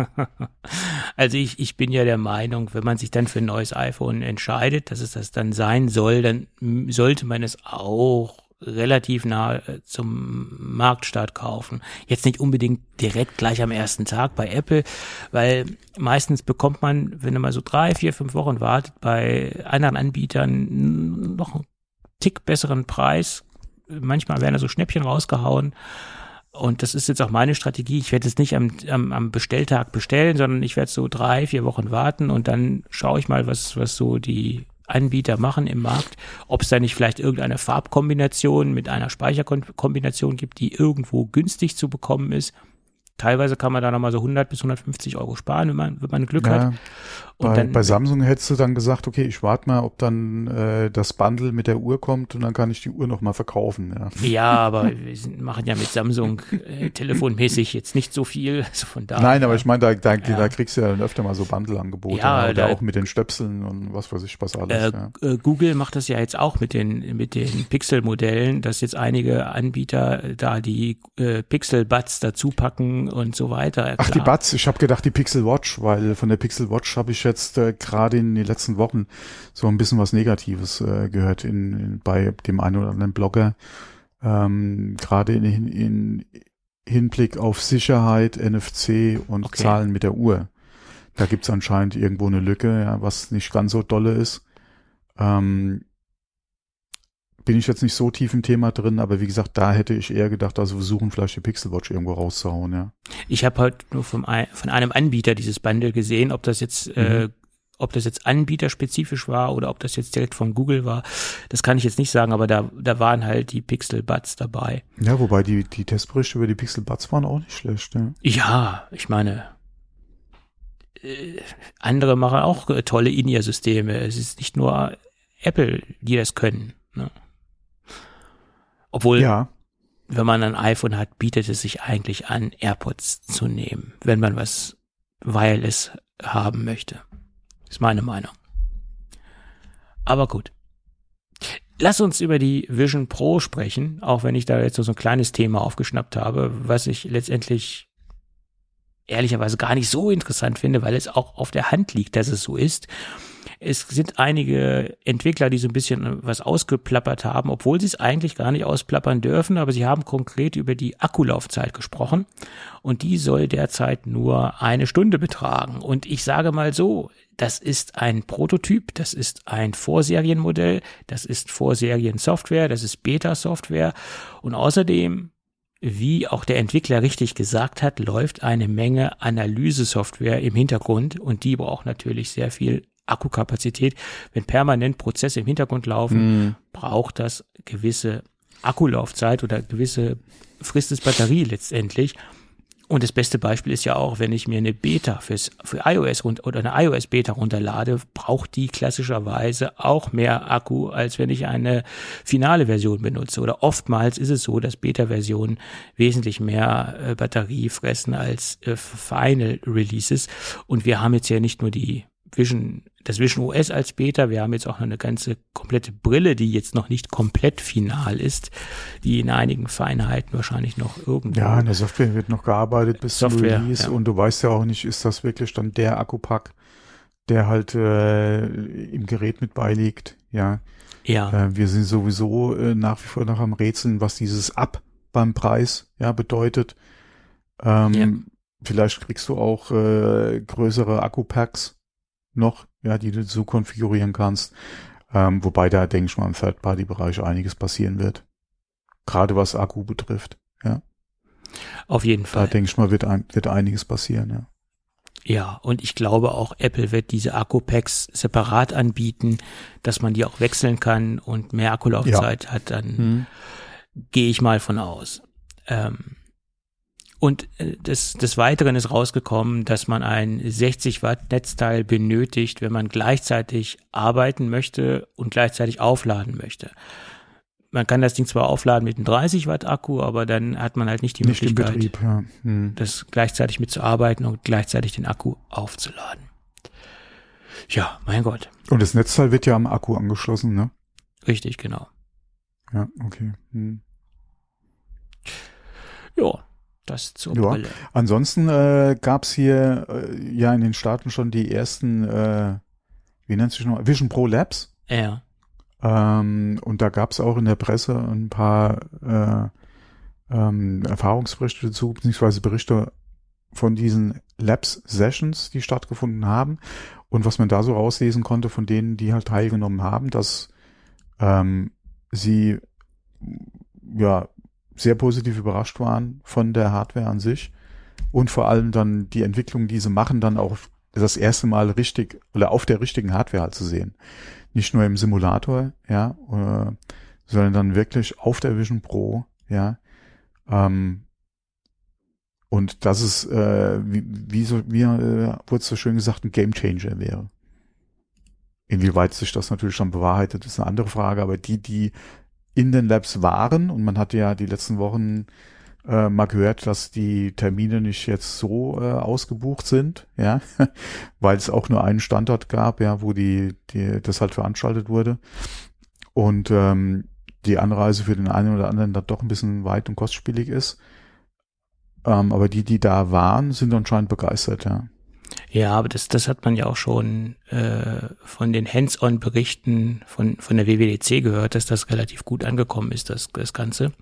also ich, ich bin ja der Meinung, wenn man sich dann für ein neues iPhone entscheidet, dass es das dann sein soll, dann sollte man es auch relativ nah äh, zum Marktstart kaufen. Jetzt nicht unbedingt direkt gleich am ersten Tag bei Apple, weil meistens bekommt man, wenn man so drei, vier, fünf Wochen wartet, bei anderen Anbietern noch einen Tick besseren Preis. Manchmal werden da so Schnäppchen rausgehauen und das ist jetzt auch meine Strategie. Ich werde es nicht am, am, am Bestelltag bestellen, sondern ich werde so drei, vier Wochen warten und dann schaue ich mal, was, was so die Anbieter machen im Markt, ob es da nicht vielleicht irgendeine Farbkombination mit einer Speicherkombination gibt, die irgendwo günstig zu bekommen ist. Teilweise kann man da nochmal so 100 bis 150 Euro sparen, wenn man, wenn man Glück ja, hat. Und bei, dann, bei Samsung hättest du dann gesagt, okay, ich warte mal, ob dann äh, das Bundle mit der Uhr kommt und dann kann ich die Uhr nochmal verkaufen. Ja. ja, aber wir machen ja mit Samsung äh, telefonmäßig jetzt nicht so viel. Also von daher, Nein, aber ich meine, da, da, ja. da kriegst du ja dann öfter mal so Bundle-Angebote. Ja, oder da, auch mit den Stöpseln und was weiß ich, was alles. Äh, ja. Äh, Google macht das ja jetzt auch mit den, mit den Pixel-Modellen, dass jetzt einige Anbieter da die äh, Pixel-Buds dazu packen und so weiter. Ach, die Buds, ich habe gedacht die Pixel Watch, weil von der Pixel Watch habe ich jetzt äh, gerade in den letzten Wochen so ein bisschen was Negatives äh, gehört in, in, bei dem einen oder anderen Blogger. Ähm, gerade in, in, in Hinblick auf Sicherheit, NFC und okay. Zahlen mit der Uhr. Da gibt's anscheinend irgendwo eine Lücke, ja, was nicht ganz so dolle ist. Ähm, bin ich jetzt nicht so tief im Thema drin, aber wie gesagt, da hätte ich eher gedacht, also versuchen vielleicht die Pixel Watch irgendwo rauszuhauen, ja. Ich habe halt nur vom, von einem Anbieter dieses Bundle gesehen, ob das jetzt äh, mhm. äh, ob das jetzt anbieterspezifisch war oder ob das jetzt direkt von Google war, das kann ich jetzt nicht sagen, aber da, da waren halt die Pixel Buds dabei. Ja, wobei die, die Testberichte über die Pixel Buds waren auch nicht schlecht. Ja, ja ich meine, äh, andere machen auch äh, tolle In-Ear-Systeme. Es ist nicht nur Apple, die das können. Ne? Obwohl, ja. wenn man ein iPhone hat, bietet es sich eigentlich an, AirPods zu nehmen, wenn man was Wireless haben möchte. Ist meine Meinung. Aber gut. Lass uns über die Vision Pro sprechen, auch wenn ich da jetzt so ein kleines Thema aufgeschnappt habe, was ich letztendlich ehrlicherweise gar nicht so interessant finde, weil es auch auf der Hand liegt, dass es so ist. Es sind einige Entwickler, die so ein bisschen was ausgeplappert haben, obwohl sie es eigentlich gar nicht ausplappern dürfen, aber sie haben konkret über die Akkulaufzeit gesprochen und die soll derzeit nur eine Stunde betragen. Und ich sage mal so, das ist ein Prototyp, das ist ein Vorserienmodell, das ist Vorseriensoftware, das ist Beta-Software und außerdem wie auch der Entwickler richtig gesagt hat, läuft eine Menge Analysesoftware im Hintergrund und die braucht natürlich sehr viel Akkukapazität. Wenn permanent Prozesse im Hintergrund laufen, mm. braucht das gewisse Akkulaufzeit oder gewisse Frist des Batterie letztendlich. Und das beste Beispiel ist ja auch, wenn ich mir eine Beta fürs, für iOS oder eine iOS Beta runterlade, braucht die klassischerweise auch mehr Akku, als wenn ich eine finale Version benutze. Oder oftmals ist es so, dass Beta-Versionen wesentlich mehr äh, Batterie fressen als äh, Final Releases. Und wir haben jetzt ja nicht nur die Vision, das Vision OS als Beta. Wir haben jetzt auch noch eine ganze komplette Brille, die jetzt noch nicht komplett final ist, die in einigen Feinheiten wahrscheinlich noch irgendwo. Ja, in der Software wird noch gearbeitet bis Software, Release ja. und du weißt ja auch nicht, ist das wirklich dann der Akkupack, der halt äh, im Gerät mit beiliegt, ja. Ja. Äh, wir sind sowieso äh, nach wie vor noch am Rätseln, was dieses Ab beim Preis ja bedeutet. Ähm, ja. Vielleicht kriegst du auch äh, größere Akkupacks noch, ja, die du so konfigurieren kannst. Ähm, wobei da, denke ich mal, im Third-Party-Bereich einiges passieren wird. Gerade was Akku betrifft, ja. Auf jeden Fall. Da denke ich mal, wird, ein, wird einiges passieren, ja. Ja, und ich glaube auch, Apple wird diese Akku-Packs separat anbieten, dass man die auch wechseln kann und mehr Akkulaufzeit ja. hat, dann hm. gehe ich mal von aus. Ähm, und äh, des, des Weiteren ist rausgekommen, dass man ein 60 Watt Netzteil benötigt, wenn man gleichzeitig arbeiten möchte und gleichzeitig aufladen möchte. Man kann das Ding zwar aufladen mit einem 30 Watt Akku, aber dann hat man halt nicht die nicht Möglichkeit, Betrieb, ja. hm. das gleichzeitig mitzuarbeiten und gleichzeitig den Akku aufzuladen. Ja, mein Gott. Und das Netzteil wird ja am Akku angeschlossen, ne? Richtig, genau. Ja, okay. Hm. Ja, das zur ja. Brille. Ansonsten äh, gab hier äh, ja in den Staaten schon die ersten, äh, wie nennt sich noch, Vision Pro Labs. Ja. Ähm, und da gab es auch in der Presse ein paar äh, ähm, Erfahrungsberichte dazu, beziehungsweise Berichte von diesen Labs Sessions, die stattgefunden haben. Und was man da so rauslesen konnte von denen, die halt teilgenommen haben, dass ähm, sie ja sehr positiv überrascht waren von der Hardware an sich und vor allem dann die Entwicklung, die sie machen, dann auch das erste Mal richtig oder auf der richtigen Hardware halt zu sehen. Nicht nur im Simulator, ja, äh, sondern dann wirklich auf der Vision Pro, ja. Ähm, und das ist, äh, wie, wie, so, wie äh, wurde so schön gesagt, ein Game Changer wäre. Inwieweit sich das natürlich schon bewahrheitet, ist eine andere Frage, aber die, die in den Labs waren, und man hatte ja die letzten Wochen äh, mal gehört, dass die Termine nicht jetzt so äh, ausgebucht sind, ja, weil es auch nur einen Standort gab, ja, wo die, die das halt veranstaltet wurde. Und ähm, die Anreise für den einen oder anderen dann doch ein bisschen weit und kostspielig ist. Ähm, aber die, die da waren, sind anscheinend begeistert, ja. Ja, aber das, das hat man ja auch schon äh, von den Hands-on-Berichten von, von der WWDC gehört, dass das relativ gut angekommen ist, das, das Ganze.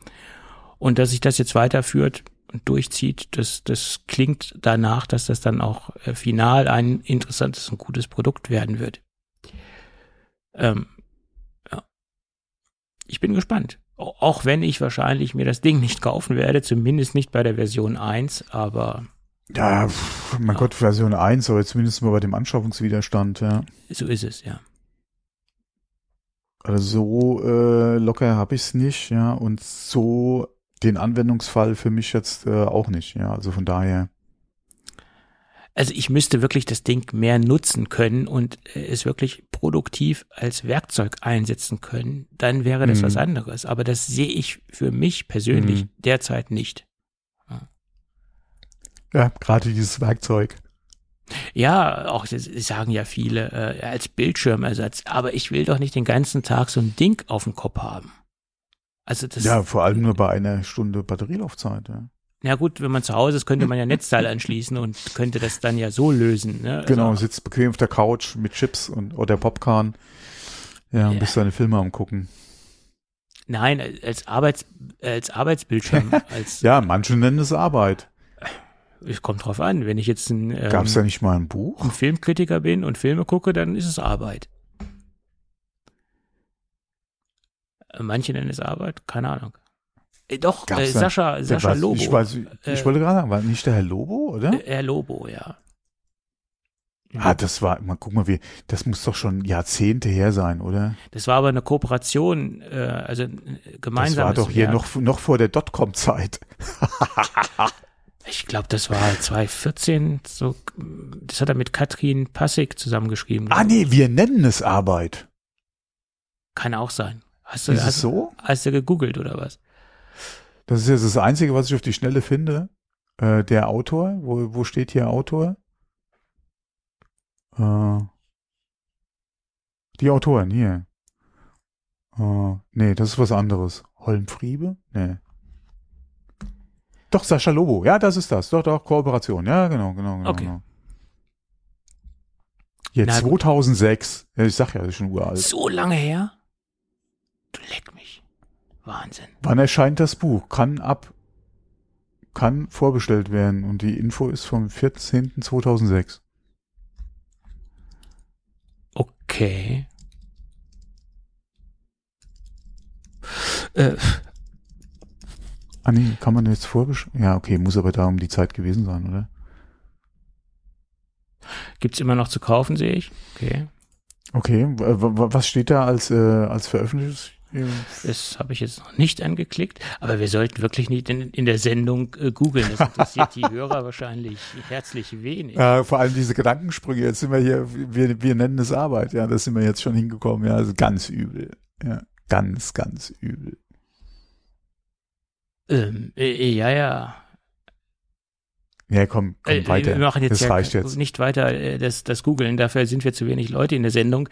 Und dass sich das jetzt weiterführt und durchzieht, das, das klingt danach, dass das dann auch äh, final ein interessantes und gutes Produkt werden wird. Ähm, ja. Ich bin gespannt. Auch wenn ich wahrscheinlich mir das Ding nicht kaufen werde, zumindest nicht bei der Version 1, aber. Ja, pff, mein ja. Gott, Version 1, aber zumindest mal bei dem Anschaffungswiderstand, ja. So ist es, ja. Also so äh, locker habe ich es nicht, ja, und so den Anwendungsfall für mich jetzt äh, auch nicht, ja. Also von daher. Also ich müsste wirklich das Ding mehr nutzen können und äh, es wirklich produktiv als Werkzeug einsetzen können, dann wäre das mhm. was anderes. Aber das sehe ich für mich persönlich mhm. derzeit nicht. Ja, gerade dieses Werkzeug. Ja, auch das sagen ja viele äh, als Bildschirmersatz. Aber ich will doch nicht den ganzen Tag so ein Ding auf dem Kopf haben. Also das. Ja, vor allem nur bei einer Stunde Batterielaufzeit. Ja. Ja gut, wenn man zu Hause ist, könnte man ja Netzteil anschließen und könnte das dann ja so lösen. Ne? Also, genau, sitzt bequem auf der Couch mit Chips und oder Popcorn. Ja, und ja. bist deine Filme am gucken. Nein, als Arbeits als Arbeitsbildschirm. Als, ja, manche nennen es Arbeit. Es kommt drauf an. Wenn ich jetzt ein ähm, gab's da nicht mal ein Buch? Ein Filmkritiker bin und Filme gucke, dann ist es Arbeit. Manche nennen es Arbeit, keine Ahnung. Äh, doch, äh, Sascha, da, Sascha Lobo. Ich, weiß, ich äh, wollte gerade sagen, war nicht der Herr Lobo, oder? Herr Lobo, ja. Ah, das war, mal guck mal, wie, das muss doch schon Jahrzehnte her sein, oder? Das war aber eine Kooperation, äh, also gemeinsam. Das war doch hier noch, noch vor der Dotcom-Zeit. ich glaube, das war 2014, so, das hat er mit Katrin Passig zusammengeschrieben. Ah, nee, wir nennen es Arbeit. Kann auch sein. Hast du, ist hast, so? Hast du gegoogelt oder was? Das ist jetzt das Einzige, was ich auf die Schnelle finde. Äh, der Autor, wo, wo steht hier Autor? Äh, die Autoren, hier. Äh, nee, das ist was anderes. Holmfriebe? Nee. Doch, Sascha Lobo. Ja, das ist das. Doch, doch, Kooperation. Ja, genau, genau, genau. Okay. Genau. Jetzt 2006. Ja, ich sag ja, das ist schon uralt. So lange her? Du leck mich. Wahnsinn. Wann erscheint das Buch? Kann ab, kann vorbestellt werden und die Info ist vom 14.2006. Okay. Äh. Ah nee, kann man jetzt vorbestellen? Ja, okay, muss aber da um die Zeit gewesen sein, oder? Gibt's immer noch zu kaufen, sehe ich. Okay. Okay, was steht da als, äh, als Veröffentlichung? Das habe ich jetzt noch nicht angeklickt, aber wir sollten wirklich nicht in, in der Sendung äh, googeln. Das interessiert die Hörer wahrscheinlich herzlich wenig. Äh, vor allem diese Gedankensprünge. Jetzt sind wir hier, wir, wir nennen es Arbeit. Ja, da sind wir jetzt schon hingekommen. Ja, also ganz übel. Ja, ganz, ganz übel. Ähm, äh, ja, ja. Ja, komm, komm äh, weiter. Wir machen jetzt, das ja reicht jetzt. nicht weiter äh, das, das Googeln. Dafür sind wir zu wenig Leute in der Sendung.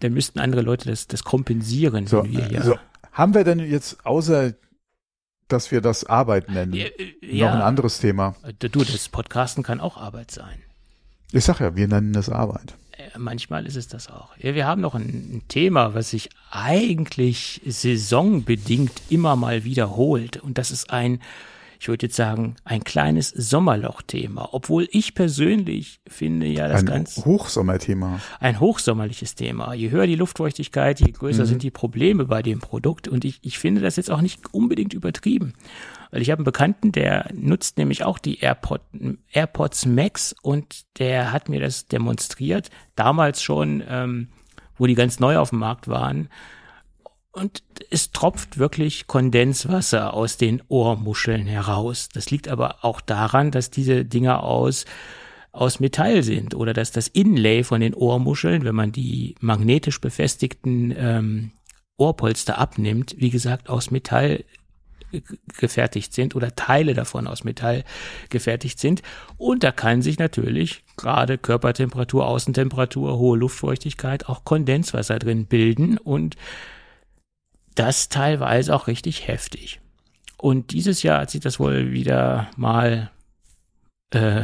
Dann müssten andere Leute das, das kompensieren. So, wir ja. so, haben wir denn jetzt außer dass wir das Arbeit nennen. Ja. Noch ein anderes Thema. Du, das Podcasten kann auch Arbeit sein. Ich sag ja, wir nennen das Arbeit. Äh, manchmal ist es das auch. Wir haben noch ein Thema, was sich eigentlich saisonbedingt immer mal wiederholt. Und das ist ein ich würde jetzt sagen, ein kleines Sommerloch-Thema, obwohl ich persönlich finde ja das ein ganz Hochsommerthema. ein hochsommerliches Thema. Je höher die Luftfeuchtigkeit, je größer Mhm. sind die Probleme bei dem Produkt und ich, ich finde das jetzt auch nicht unbedingt übertrieben. Weil ich habe einen Bekannten, der nutzt nämlich auch die AirPod, AirPods Max und der hat mir das demonstriert, damals schon, ähm, wo die ganz neu auf dem Markt waren. Und es tropft wirklich Kondenswasser aus den Ohrmuscheln heraus. Das liegt aber auch daran, dass diese Dinger aus, aus Metall sind oder dass das Inlay von den Ohrmuscheln, wenn man die magnetisch befestigten ähm, Ohrpolster abnimmt, wie gesagt, aus Metall gefertigt sind oder Teile davon aus Metall gefertigt sind. Und da kann sich natürlich gerade Körpertemperatur, Außentemperatur, hohe Luftfeuchtigkeit auch Kondenswasser drin bilden und das teilweise auch richtig heftig. Und dieses Jahr hat sich das wohl wieder mal äh,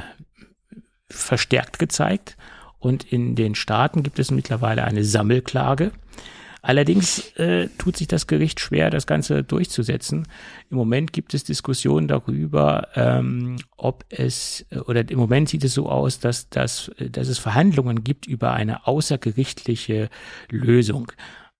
verstärkt gezeigt. Und in den Staaten gibt es mittlerweile eine Sammelklage. Allerdings äh, tut sich das Gericht schwer, das Ganze durchzusetzen. Im Moment gibt es Diskussionen darüber, ähm, ob es, äh, oder im Moment sieht es so aus, dass, dass, äh, dass es Verhandlungen gibt über eine außergerichtliche Lösung.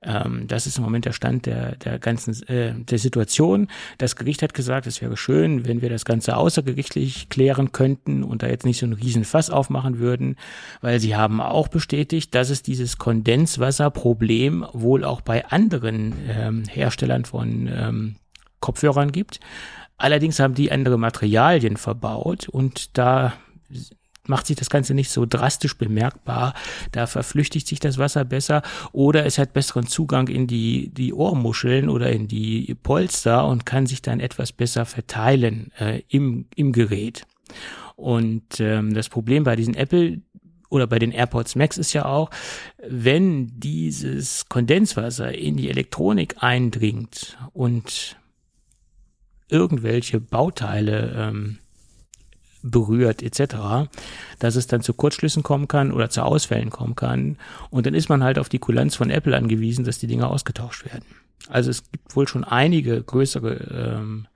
Ähm, das ist im Moment der Stand der, der ganzen äh, der Situation. Das Gericht hat gesagt, es wäre schön, wenn wir das Ganze außergerichtlich klären könnten und da jetzt nicht so einen riesen Fass aufmachen würden, weil sie haben auch bestätigt, dass es dieses Kondenswasserproblem wohl auch bei anderen ähm, Herstellern von ähm, Kopfhörern gibt. Allerdings haben die andere Materialien verbaut und da macht sich das Ganze nicht so drastisch bemerkbar. Da verflüchtigt sich das Wasser besser oder es hat besseren Zugang in die, die Ohrmuscheln oder in die Polster und kann sich dann etwas besser verteilen äh, im, im Gerät. Und ähm, das Problem bei diesen Apple oder bei den AirPods Max ist ja auch, wenn dieses Kondenswasser in die Elektronik eindringt und irgendwelche Bauteile ähm, berührt etc., dass es dann zu Kurzschlüssen kommen kann oder zu Ausfällen kommen kann. Und dann ist man halt auf die Kulanz von Apple angewiesen, dass die Dinger ausgetauscht werden. Also es gibt wohl schon einige größere ähm,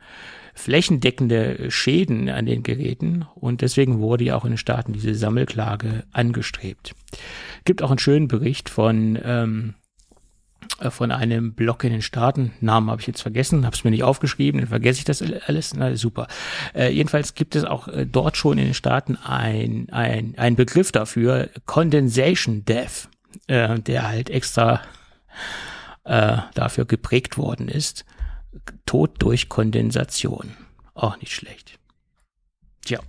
flächendeckende Schäden an den Geräten und deswegen wurde ja auch in den Staaten diese Sammelklage angestrebt. Gibt auch einen schönen Bericht von ähm, äh, von einem Blog in den Staaten. Namen habe ich jetzt vergessen, habe es mir nicht aufgeschrieben, dann vergesse ich das alles. Na, super. Äh, jedenfalls gibt es auch äh, dort schon in den Staaten ein, ein, ein Begriff dafür, Condensation Death, äh, der halt extra äh, dafür geprägt worden ist. Tod durch Kondensation. Auch nicht schlecht. Tja.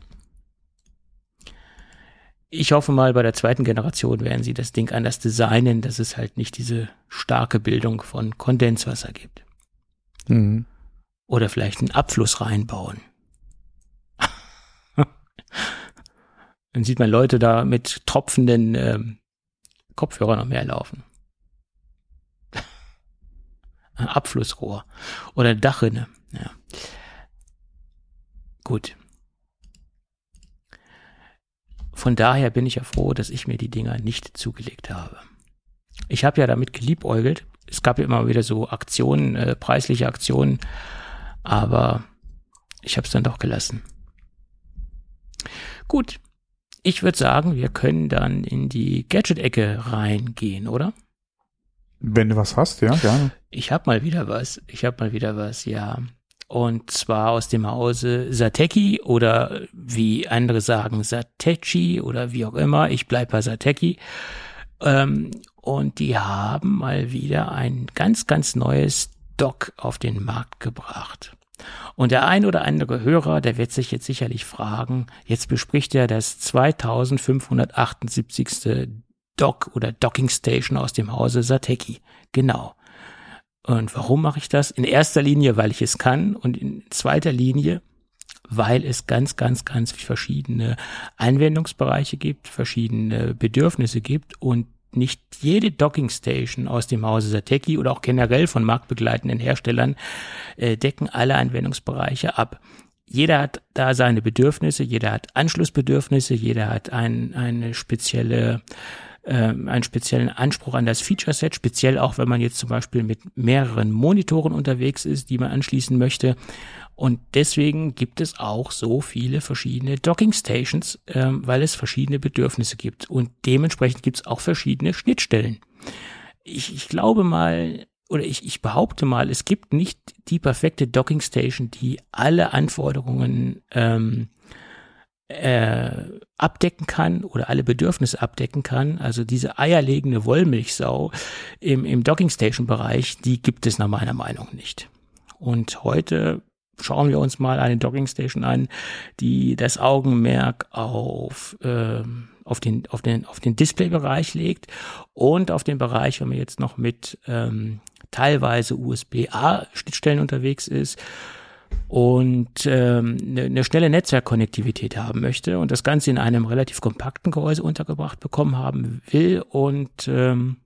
Ich hoffe mal, bei der zweiten Generation werden sie das Ding anders designen, dass es halt nicht diese starke Bildung von Kondenswasser gibt. Mhm. Oder vielleicht einen Abfluss reinbauen. Dann sieht man Leute da mit tropfenden ähm, Kopfhörern noch mehr laufen. Ein Abflussrohr oder eine Dachrinne. Ja. Gut. Von daher bin ich ja froh, dass ich mir die Dinger nicht zugelegt habe. Ich habe ja damit geliebäugelt. Es gab ja immer wieder so Aktionen, äh, preisliche Aktionen, aber ich habe es dann doch gelassen. Gut, ich würde sagen, wir können dann in die Gadget-Ecke reingehen, oder? Wenn du was hast, ja, gerne. Ich habe mal wieder was. Ich habe mal wieder was, ja. Und zwar aus dem Hause Sateki oder wie andere sagen Satechi oder wie auch immer. Ich bleib bei Sateki. Ähm, und die haben mal wieder ein ganz, ganz neues Dock auf den Markt gebracht. Und der ein oder andere Hörer, der wird sich jetzt sicherlich fragen, jetzt bespricht er das 2578. Dock oder Docking Station aus dem Hause Sateki. Genau. Und warum mache ich das? In erster Linie, weil ich es kann und in zweiter Linie, weil es ganz, ganz, ganz verschiedene Anwendungsbereiche gibt, verschiedene Bedürfnisse gibt und nicht jede Docking Station aus dem Hause Sateki oder auch generell von marktbegleitenden Herstellern äh, decken alle Anwendungsbereiche ab. Jeder hat da seine Bedürfnisse, jeder hat Anschlussbedürfnisse, jeder hat ein, eine spezielle ähm, einen speziellen Anspruch an das Feature Set, speziell auch wenn man jetzt zum Beispiel mit mehreren Monitoren unterwegs ist, die man anschließen möchte. Und deswegen gibt es auch so viele verschiedene Docking Stations, ähm, weil es verschiedene Bedürfnisse gibt. Und dementsprechend gibt es auch verschiedene Schnittstellen. Ich, ich glaube mal, oder ich, ich behaupte mal, es gibt nicht die perfekte Docking Station, die alle Anforderungen ähm, äh, abdecken kann oder alle Bedürfnisse abdecken kann. Also diese eierlegende Wollmilchsau im, im Docking Station Bereich, die gibt es nach meiner Meinung nicht. Und heute schauen wir uns mal eine Docking Station an, die das Augenmerk auf, äh, auf den, auf den, auf den Displaybereich legt und auf den Bereich, wenn man jetzt noch mit ähm, teilweise USB-A-Schnittstellen unterwegs ist und ähm, eine, eine schnelle Netzwerkkonnektivität haben möchte und das Ganze in einem relativ kompakten Gehäuse untergebracht bekommen haben will und ähm,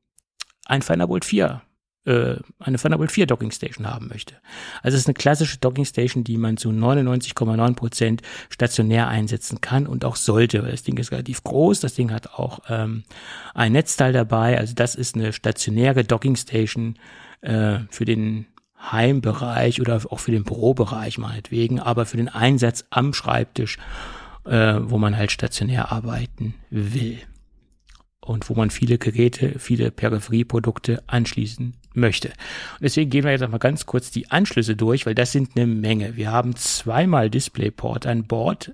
ein Thunderbolt 4 äh, eine Thunderbolt 4 Docking Station haben möchte. Also es ist eine klassische Docking Station, die man zu 99,9 Prozent stationär einsetzen kann und auch sollte, weil das Ding ist relativ groß, das Ding hat auch ähm, ein Netzteil dabei, also das ist eine stationäre Docking Station äh, für den Heimbereich oder auch für den Bürobereich meinetwegen, aber für den Einsatz am Schreibtisch, äh, wo man halt stationär arbeiten will und wo man viele Geräte, viele Peripherieprodukte anschließen möchte. Und deswegen gehen wir jetzt mal ganz kurz die Anschlüsse durch, weil das sind eine Menge. Wir haben zweimal DisplayPort an Bord.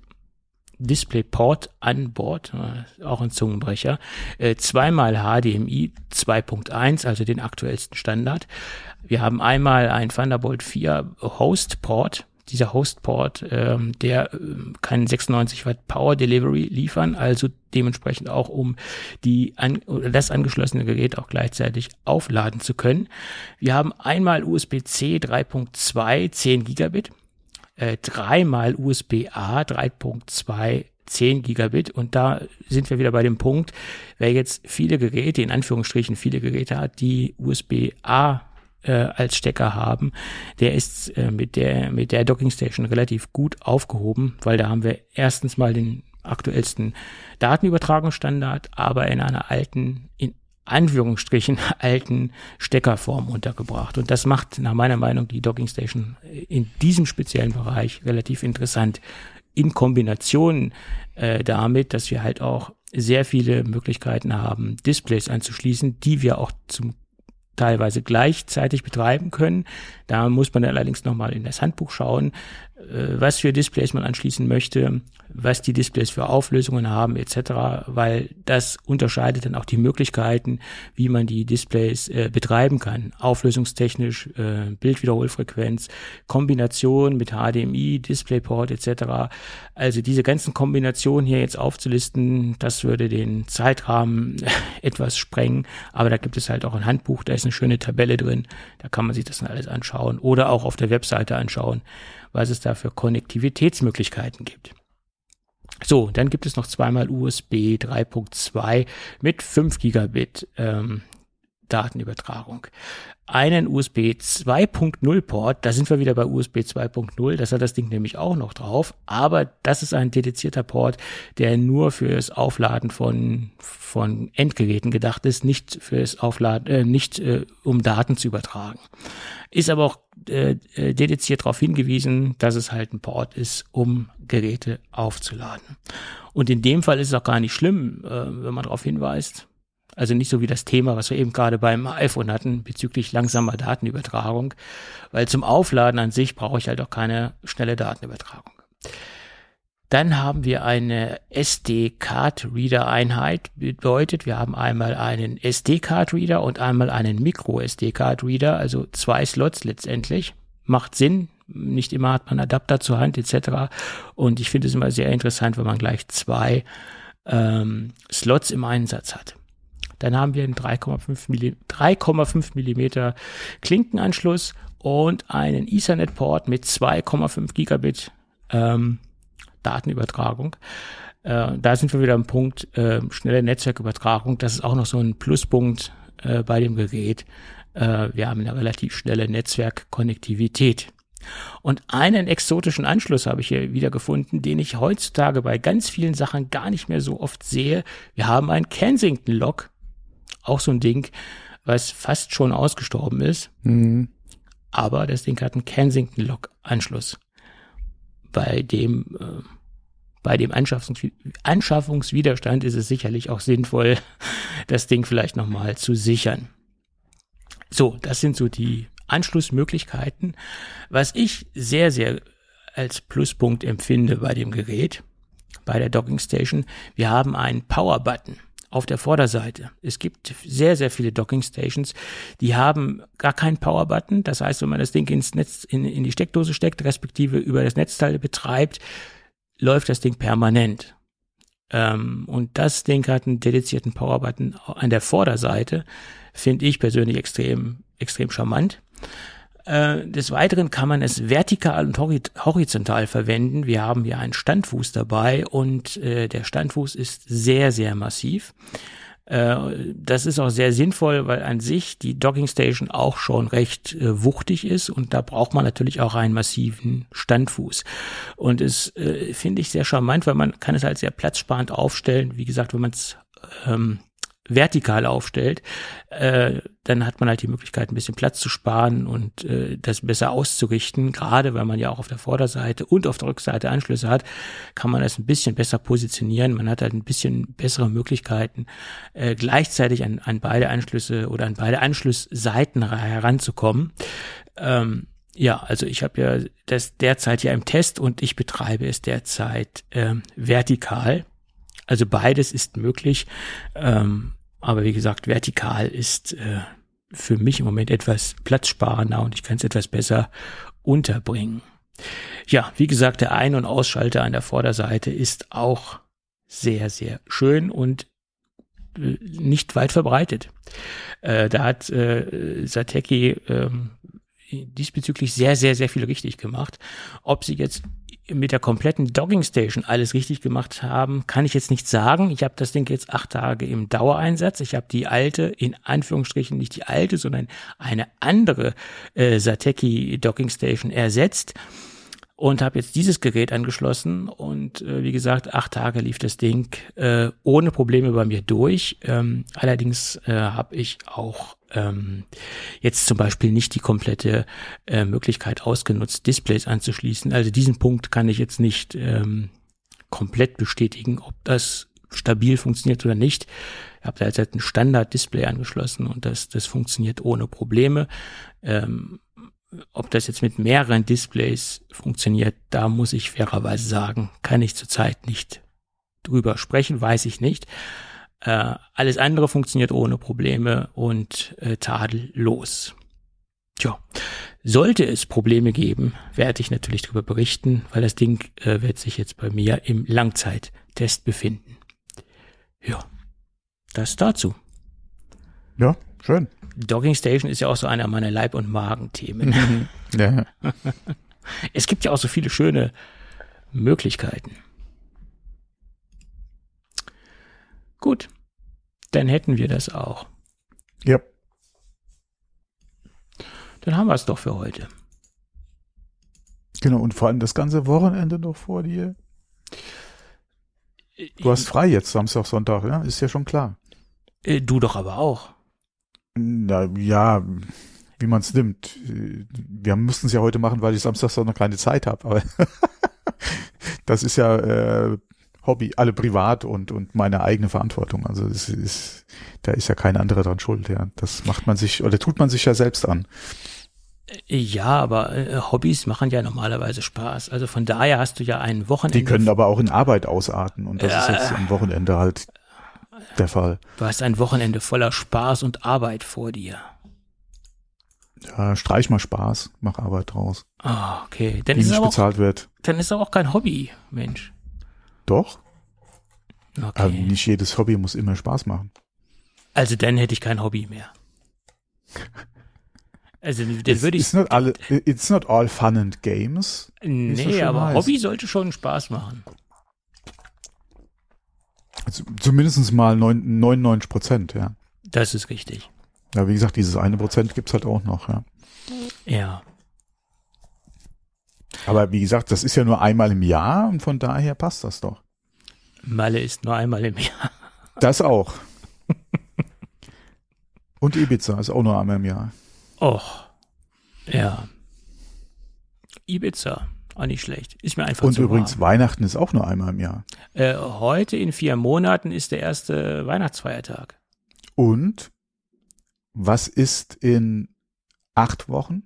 DisplayPort an Bord, auch ein Zungenbrecher, äh, zweimal HDMI 2.1, also den aktuellsten Standard. Wir haben einmal ein Thunderbolt 4 Host Port dieser Hostport, ähm, der äh, kann 96 Watt Power Delivery liefern, also dementsprechend auch um die an, das angeschlossene Gerät auch gleichzeitig aufladen zu können. Wir haben einmal USB-C 3.2 10 Gigabit, äh, dreimal USB-A 3.2 10 Gigabit. Und da sind wir wieder bei dem Punkt, wer jetzt viele Geräte, in Anführungsstrichen viele Geräte hat, die USB-A äh, als Stecker haben, der ist äh, mit der mit der Docking Station relativ gut aufgehoben, weil da haben wir erstens mal den aktuellsten Datenübertragungsstandard, aber in einer alten in Anführungsstrichen alten Steckerform untergebracht. Und das macht nach meiner Meinung die Docking Station in diesem speziellen Bereich relativ interessant. In Kombination äh, damit, dass wir halt auch sehr viele Möglichkeiten haben, Displays anzuschließen, die wir auch zum teilweise gleichzeitig betreiben können. Da muss man allerdings nochmal in das Handbuch schauen, was für Displays man anschließen möchte, was die Displays für Auflösungen haben etc., weil das unterscheidet dann auch die Möglichkeiten, wie man die Displays äh, betreiben kann. Auflösungstechnisch, äh, Bildwiederholfrequenz, Kombination mit HDMI, DisplayPort etc. Also diese ganzen Kombinationen hier jetzt aufzulisten, das würde den Zeitrahmen etwas sprengen, aber da gibt es halt auch ein Handbuch, da ist eine schöne Tabelle drin, da kann man sich das dann alles anschauen oder auch auf der Webseite anschauen was es da für Konnektivitätsmöglichkeiten gibt. So, dann gibt es noch zweimal USB 3.2 mit 5 Gigabit ähm, Datenübertragung. Einen USB 2.0 Port, da sind wir wieder bei USB 2.0, das hat das Ding nämlich auch noch drauf, aber das ist ein dedizierter Port, der nur fürs Aufladen von, von Endgeräten gedacht ist, nicht fürs Aufladen, äh, nicht äh, um Daten zu übertragen. Ist aber auch äh, äh, dediziert darauf hingewiesen, dass es halt ein Port ist, um Geräte aufzuladen. Und in dem Fall ist es auch gar nicht schlimm, äh, wenn man darauf hinweist. Also nicht so wie das Thema, was wir eben gerade beim iPhone hatten, bezüglich langsamer Datenübertragung. Weil zum Aufladen an sich brauche ich halt auch keine schnelle Datenübertragung. Dann haben wir eine SD-Card-Reader-Einheit. Bedeutet, wir haben einmal einen SD-Card-Reader und einmal einen Micro-SD-Card-Reader, also zwei Slots letztendlich. Macht Sinn. Nicht immer hat man Adapter zur Hand etc. Und ich finde es immer sehr interessant, wenn man gleich zwei ähm, Slots im Einsatz hat. Dann haben wir einen 3,5 Millimeter Klinkenanschluss und einen Ethernet-Port mit 2,5 Gigabit ähm, Datenübertragung. Äh, da sind wir wieder am Punkt äh, schnelle Netzwerkübertragung. Das ist auch noch so ein Pluspunkt äh, bei dem Gerät. Äh, wir haben eine relativ schnelle Netzwerkkonnektivität. Und einen exotischen Anschluss habe ich hier wieder gefunden, den ich heutzutage bei ganz vielen Sachen gar nicht mehr so oft sehe. Wir haben ein Kensington-Lock, auch so ein Ding, was fast schon ausgestorben ist. Mhm. Aber das Ding hat einen Kensington-Lock-Anschluss. Bei dem, äh, bei dem Anschaffungs Anschaffungswiderstand ist es sicherlich auch sinnvoll, das Ding vielleicht nochmal zu sichern. So, das sind so die Anschlussmöglichkeiten. Was ich sehr, sehr als Pluspunkt empfinde bei dem Gerät, bei der Docking Station, wir haben einen Power Button auf der Vorderseite. Es gibt sehr, sehr viele Docking Stations, die haben gar keinen Power Button. Das heißt, wenn man das Ding ins Netz, in, in die Steckdose steckt, respektive über das Netzteil betreibt, läuft das Ding permanent. Ähm, und das Ding hat einen dedizierten Power Button an der Vorderseite, finde ich persönlich extrem, extrem charmant. Äh, des Weiteren kann man es vertikal und horizontal verwenden. Wir haben hier einen Standfuß dabei und äh, der Standfuß ist sehr, sehr massiv. Äh, das ist auch sehr sinnvoll, weil an sich die Docking Station auch schon recht äh, wuchtig ist und da braucht man natürlich auch einen massiven Standfuß. Und es äh, finde ich sehr charmant, weil man kann es halt sehr platzsparend aufstellen. Wie gesagt, wenn man es ähm, vertikal aufstellt, äh, dann hat man halt die Möglichkeit, ein bisschen Platz zu sparen und äh, das besser auszurichten. Gerade weil man ja auch auf der Vorderseite und auf der Rückseite Anschlüsse hat, kann man das ein bisschen besser positionieren. Man hat halt ein bisschen bessere Möglichkeiten, äh, gleichzeitig an, an beide Anschlüsse oder an beide Anschlussseiten heranzukommen. Ähm, ja, also ich habe ja das derzeit ja im Test und ich betreibe es derzeit ähm, vertikal. Also beides ist möglich. Ähm, aber wie gesagt, vertikal ist äh, für mich im Moment etwas platzsparender und ich kann es etwas besser unterbringen. Ja, wie gesagt, der Ein- und Ausschalter an der Vorderseite ist auch sehr, sehr schön und äh, nicht weit verbreitet. Äh, da hat äh, Sateki äh, diesbezüglich sehr, sehr, sehr viel richtig gemacht. Ob sie jetzt mit der kompletten Dogging Station alles richtig gemacht haben, kann ich jetzt nicht sagen. Ich habe das Ding jetzt acht Tage im Dauereinsatz. Ich habe die alte, in Anführungsstrichen nicht die alte, sondern eine andere äh, Sateki Docking Station ersetzt und habe jetzt dieses Gerät angeschlossen und äh, wie gesagt, acht Tage lief das Ding äh, ohne Probleme bei mir durch. Ähm, allerdings äh, habe ich auch ähm, jetzt zum Beispiel nicht die komplette äh, Möglichkeit ausgenutzt, Displays anzuschließen. Also diesen Punkt kann ich jetzt nicht ähm, komplett bestätigen, ob das stabil funktioniert oder nicht. Ich habe da jetzt halt ein Standard-Display angeschlossen und das, das funktioniert ohne Probleme. Ähm, ob das jetzt mit mehreren Displays funktioniert, da muss ich fairerweise sagen, kann ich zurzeit nicht drüber sprechen, weiß ich nicht. Äh, alles andere funktioniert ohne Probleme und äh, tadellos. Tja, sollte es Probleme geben, werde ich natürlich darüber berichten, weil das Ding äh, wird sich jetzt bei mir im Langzeittest befinden. Ja, das dazu. Ja, schön. Dogging Station ist ja auch so einer meiner Leib- und Magenthemen. ja. Es gibt ja auch so viele schöne Möglichkeiten. Gut, dann hätten wir das auch. Ja. Dann haben wir es doch für heute. Genau, und vor allem das ganze Wochenende noch vor dir. Du hast frei jetzt, Samstag, Sonntag, ja? Ist ja schon klar. Äh, du doch aber auch. Na, ja, wie man es nimmt. Wir mussten es ja heute machen, weil ich Samstag noch keine Zeit habe. Aber das ist ja äh, Hobby, alle privat und und meine eigene Verantwortung. Also es ist, da ist ja kein anderer dran schuld. Ja, das macht man sich oder tut man sich ja selbst an. Ja, aber äh, Hobbys machen ja normalerweise Spaß. Also von daher hast du ja ein Wochenende. Die können aber auch in Arbeit ausarten und das äh, ist jetzt am Wochenende halt der Fall. Du hast ein Wochenende voller Spaß und Arbeit vor dir. Ja, streich mal Spaß, mach Arbeit draus. Ah, okay. Dann die ist nicht aber bezahlt auch, wird. Dann ist aber auch kein Hobby, Mensch. Doch. Okay. Aber nicht jedes Hobby muss immer Spaß machen. Also dann hätte ich kein Hobby mehr. Also dann würde ich. It's not, all, it's not all fun and games. Nee, aber heißt. Hobby sollte schon Spaß machen. Zumindest mal 99 Prozent, ja. Das ist richtig. Ja, wie gesagt, dieses eine Prozent gibt's halt auch noch, ja. Ja. Aber wie gesagt, das ist ja nur einmal im Jahr und von daher passt das doch. Malle ist nur einmal im Jahr. Das auch. und Ibiza ist auch nur einmal im Jahr. Och. Ja. Ibiza. Auch nicht schlecht. Ist mir einfach Und übrigens, warm. Weihnachten ist auch nur einmal im Jahr. Äh, heute in vier Monaten ist der erste Weihnachtsfeiertag. Und was ist in acht Wochen?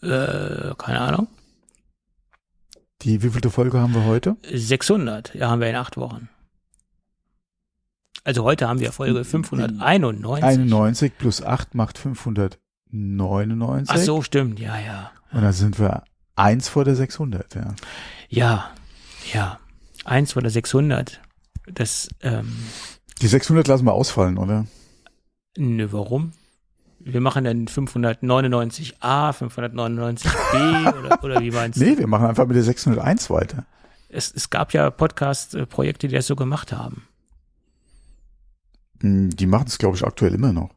Äh, keine Ahnung. Die wievielte Folge haben wir heute? 600, ja, haben wir in acht Wochen. Also heute haben wir Folge 591. 91 plus 8 macht 599. Ach so, stimmt, ja, ja. Und dann sind wir eins vor der 600, ja. Ja, ja. Eins von der 600. Das, ähm, Die 600 lassen wir ausfallen, oder? ne, warum? Wir machen dann 599a, 599b oder, oder wie meinst du? Nee, wir machen einfach mit der 601 weiter. Es, es gab ja Podcast-Projekte, die das so gemacht haben. Hm, Die machen es, glaube ich, aktuell immer noch.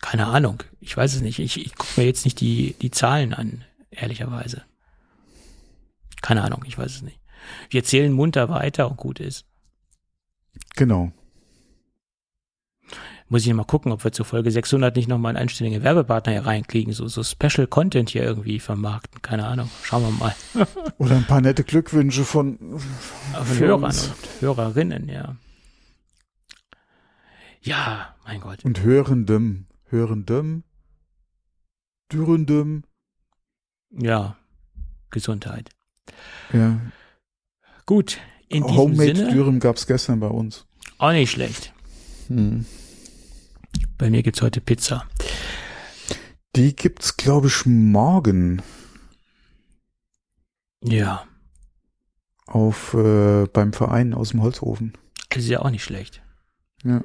Keine Ahnung. Ich weiß es nicht. Ich, ich gucke mir jetzt nicht die, die Zahlen an, ehrlicherweise. Keine Ahnung, ich weiß es nicht. Wir zählen munter weiter und gut ist. Genau. Muss ich mal gucken, ob wir zur Folge 600 nicht nochmal einen anständigen Werbepartner hier reinkriegen, so, so Special Content hier irgendwie vermarkten. Keine Ahnung. Schauen wir mal. Oder ein paar nette Glückwünsche von, Von Hörern uns. und Hörerinnen, ja. Ja, mein Gott. und Hörendem, Hörendem, Dürendem. Ja. Gesundheit. Ja. Gut. In diesem Homemade Sinne, Dürüm gab's gestern bei uns. auch nicht schlecht. Hm. Bei mir gibt's heute Pizza. Die gibt's, glaube ich, morgen Ja. auf äh, beim Verein aus dem Holzhofen. Das ist ja auch nicht schlecht. Ja.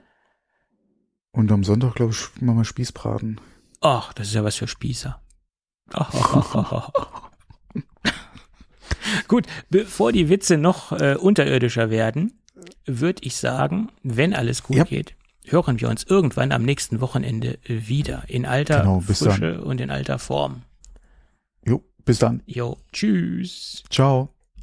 Und am Sonntag, glaube ich, machen wir Spießbraten. Ach, das ist ja was für Spießer. Ach, ach, ach, ach, ach. Gut, bevor die Witze noch äh, unterirdischer werden, würde ich sagen, wenn alles gut Ja. geht, hören wir uns irgendwann am nächsten Wochenende wieder. In alter Genau, bis Frische und in alter Form. Jo, bis dann. Jo, tschüss. Ciao.